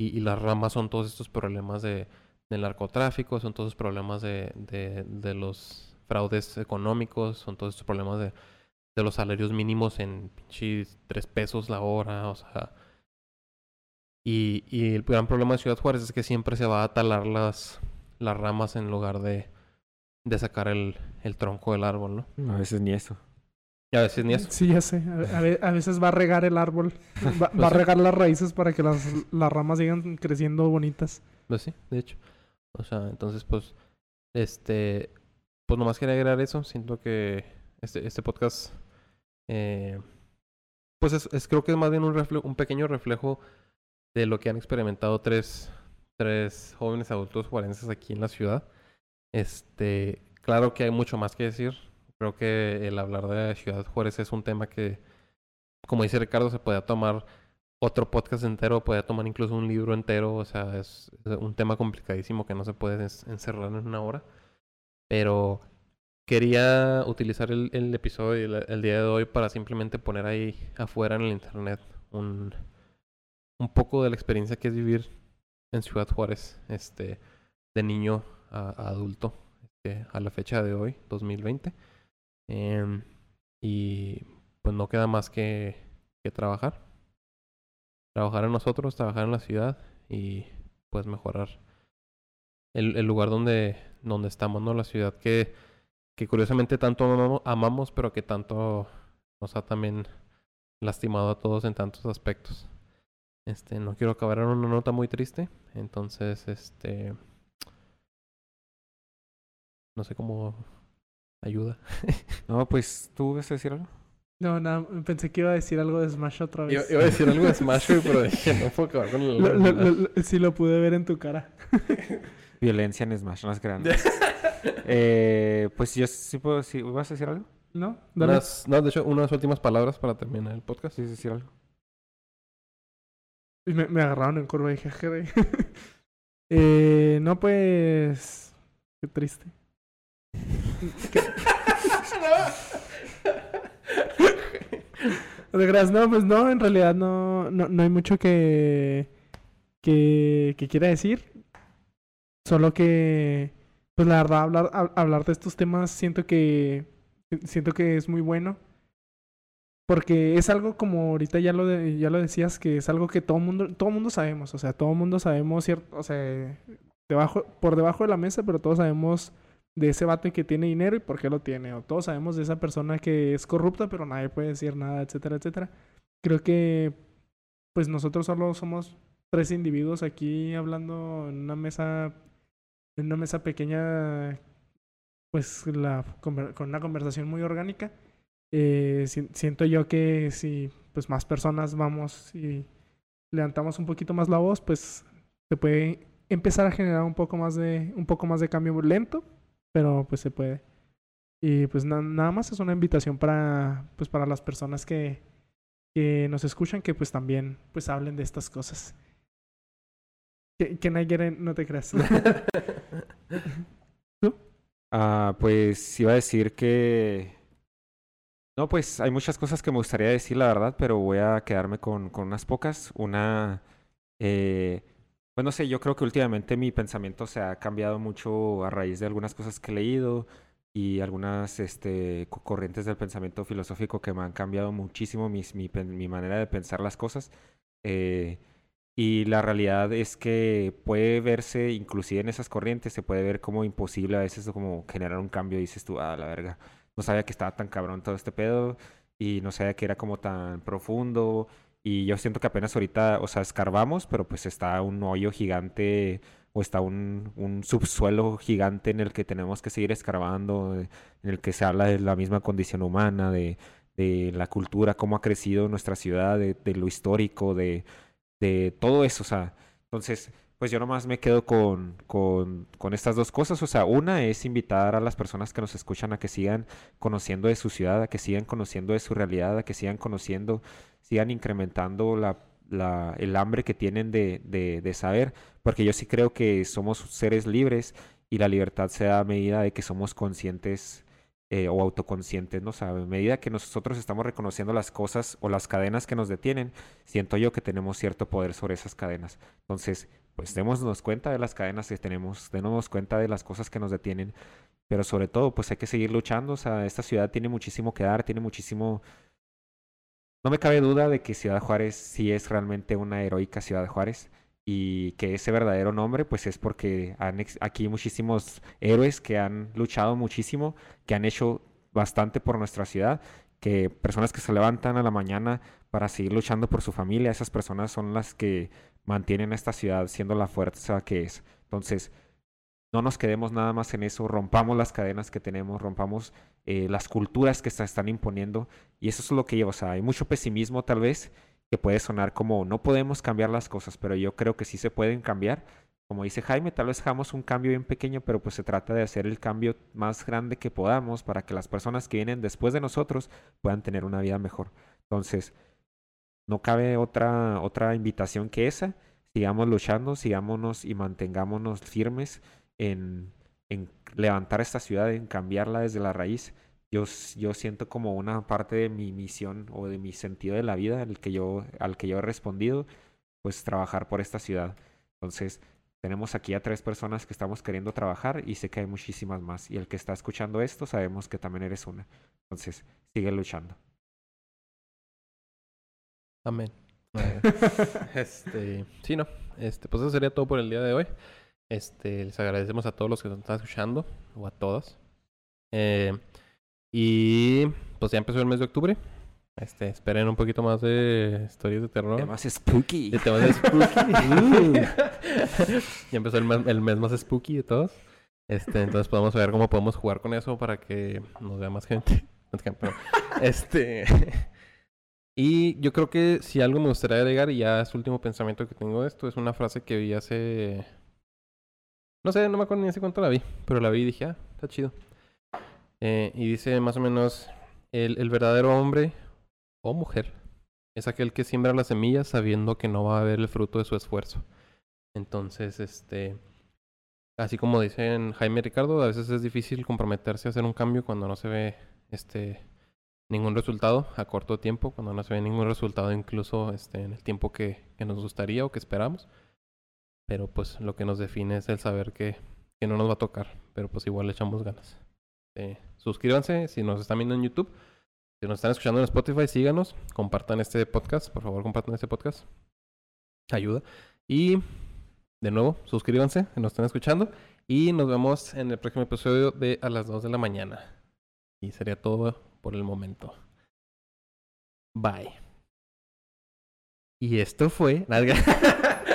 y, las ramas son todos estos problemas de, del narcotráfico, son todos los problemas de, de, los fraudes económicos, son todos estos problemas de, de los salarios mínimos en tres pesos la hora, o sea, y, y, el gran problema de Ciudad Juárez es que siempre se va a talar las, las ramas en lugar de, de sacar el, el tronco del árbol,
¿no? A veces ni eso.
Y a veces ni eso.
Sí, ya sé. A, a veces va a regar el árbol. Va, va a pues regar las raíces para que las, las ramas sigan creciendo bonitas.
Pues sí, de hecho. O sea, entonces, pues, este, pues nomás quería agregar eso. Siento que este, este podcast, eh, pues es, es, creo que es más bien un, reflejo, un pequeño reflejo de lo que han experimentado tres, tres jóvenes adultos juarenses aquí en la ciudad. Este, claro que hay mucho más que decir. Creo que el hablar de Ciudad Juárez es un tema que, como dice Ricardo, se puede tomar otro podcast entero, puede tomar incluso un libro entero. O sea, es, un tema complicadísimo que no se puede encerrar en una hora. Pero quería utilizar el, el episodio el, el día de hoy para simplemente poner ahí afuera en el internet un, un poco de la experiencia que es vivir en Ciudad Juárez, este, de niño a, adulto, este, a la fecha de hoy, 2020. Eh, Y pues no queda más que, que trabajar. Trabajar en nosotros, trabajar en la ciudad y pues mejorar el, lugar donde, donde estamos, ¿no? La ciudad que, que curiosamente tanto amamo- amamos, pero que tanto nos ha también lastimado a todos en tantos aspectos. Este, no quiero acabar en una nota muy triste, entonces, este, no sé cómo ayuda.
No, pues, ¿tú vas a decir algo?
No, nada, pensé que iba a decir algo de Smash otra vez.
iba a decir algo de Smash, pero dije, no puedo acabar con el...
Lo- lo- lo- lo- sí lo pude ver en tu cara.
Violencia en Smash, no es grande. eh, pues yo sí puedo decir, ¿vas a decir algo?
¿No? Dale.
Unas- no, de hecho, unas últimas palabras para terminar el podcast.
¿Sí, decir algo?
Me, me agarraron en curva y dije, "Jere". eh, no, pues. Qué triste. No te creas, no, pues no, en realidad no, no, no hay mucho que, que, que quiera decir. Solo que, pues la verdad, hablar, hab- hablar de estos temas siento que, siento que es muy bueno. Porque es algo como ahorita ya lo, de- ya lo decías, que es algo que todo mundo, todo mundo sabemos. O sea, todo mundo sabemos, cierto, o sea, debajo, por debajo de la mesa, pero todos sabemos de ese vato que tiene dinero y por qué lo tiene. O todos sabemos de esa persona que es corrupta, pero nadie puede decir nada, etcétera, etcétera. Creo que, pues nosotros solo somos tres individuos aquí hablando en una mesa, en una mesa pequeña, pues la, con una conversación muy orgánica. Eh, si- siento yo que si pues más personas vamos y levantamos un poquito más la voz, pues se puede empezar a generar un poco más de un poco más de cambio lento, pero pues se puede. Y pues na- nada más es una invitación para pues para las personas que que nos escuchan que pues también pues hablen de estas cosas. Que, que nadie quiere- no te creas.
Ah, pues iba a decir que... No, pues hay muchas cosas que me gustaría decir, la verdad, pero voy a quedarme con, con unas pocas. Una... Eh, pues no sé, yo creo que últimamente mi pensamiento se ha cambiado mucho a raíz de algunas cosas que he leído y algunas este, co- corrientes del pensamiento filosófico que me han cambiado muchísimo mi, mi manera de pensar las cosas. Eh, y la realidad es que puede verse, inclusive en esas corrientes, se puede ver como imposible a veces como generar un cambio. Dices tú, ah, la verga, no sabía que estaba tan cabrón todo este pedo y no sabía que era como tan profundo. Y yo siento que apenas ahorita, o sea, escarbamos, pero pues está un hoyo gigante o está un, un subsuelo gigante en el que tenemos que seguir escarbando, eh, en el que se habla de la misma condición humana, de, de la cultura, cómo ha crecido nuestra ciudad, de, de lo histórico, de, de todo eso, o sea, entonces, pues yo nomás me quedo con, con, con estas dos cosas, o sea, una es invitar a las personas que nos escuchan a que sigan conociendo de su ciudad, a que sigan conociendo de su realidad, a que sigan conociendo, sigan incrementando la, el hambre que tienen de, de, saber, porque yo sí creo que somos seres libres y la libertad se da a medida de que somos conscientes eh, o autoconscientes, ¿no? O a medida que nosotros estamos reconociendo las cosas o las cadenas que nos detienen, siento yo que tenemos cierto poder sobre esas cadenas. Entonces, pues démonos cuenta de las cadenas que tenemos, démonos cuenta de las cosas que nos detienen, pero sobre todo, pues hay que seguir luchando. O sea, esta ciudad tiene muchísimo que dar, tiene muchísimo... No me cabe duda de que Ciudad Juárez sí es realmente una heroica Ciudad Juárez y que ese verdadero nombre pues es porque han ex- aquí muchísimos héroes que han luchado muchísimo, que han hecho bastante por nuestra ciudad, que personas que se levantan a la mañana para seguir luchando por su familia, esas personas son las que mantienen a esta ciudad siendo la fuerza que es. Entonces, no nos quedemos nada más en eso, rompamos las cadenas que tenemos, rompamos eh, las culturas que se están imponiendo y eso es lo que lleva, o sea, hay mucho pesimismo tal vez que puede sonar como no podemos cambiar las cosas, pero yo creo que sí se pueden cambiar. Como dice Jaime, tal vez hagamos un cambio bien pequeño, pero pues se trata de hacer el cambio más grande que podamos para que las personas que vienen después de nosotros puedan tener una vida mejor. Entonces, no cabe otra, otra invitación que esa. Sigamos luchando, sigámonos y mantengámonos firmes en, en levantar esta ciudad, en cambiarla desde la raíz. Yo, yo siento como una parte de mi misión o de mi sentido de la vida el que yo, al que yo he respondido, pues trabajar por esta ciudad. Entonces, tenemos aquí a tres personas que estamos queriendo trabajar y sé que hay muchísimas más. Y el que está escuchando esto, sabemos que también eres una. Entonces, sigue luchando.
Amén. este, sí, no. Este, pues eso sería todo por el día de hoy. Este, les agradecemos a todos los que nos están escuchando, o a todas. Eh, y pues ya empezó el mes de octubre. Este, esperen un poquito más de historias de terror.
Temas spooky.
De temas de spooky. ya empezó el mes, el mes más spooky de todos. Este, entonces podemos ver cómo podemos jugar con eso para que nos vea más gente. Pero, este. Y yo creo que si algo me gustaría agregar, y ya es el último pensamiento que tengo de esto, es una frase que vi hace. No sé, no me acuerdo ni hace cuánto la vi, pero la vi y dije, ah, está chido. Eh, y dice más o menos: el, el verdadero hombre o mujer es aquel que siembra las semillas sabiendo que no va a ver el fruto de su esfuerzo. Entonces, este, así como dicen Jaime Ricardo, a veces es difícil comprometerse a hacer un cambio cuando no se ve este ningún resultado a corto tiempo, cuando no se ve ningún resultado incluso este en el tiempo que, que nos gustaría o que esperamos. Pero pues lo que nos define es el saber que, que no nos va a tocar, pero pues igual le echamos ganas. Eh, suscríbanse si nos están viendo en YouTube. Si nos están escuchando en Spotify, síganos, compartan este podcast, por favor, compartan este podcast. Ayuda. Y de nuevo, suscríbanse si nos están escuchando. Y nos vemos en el próximo episodio de a las 2 de la mañana. Y sería todo por el momento. Bye. Y esto fue.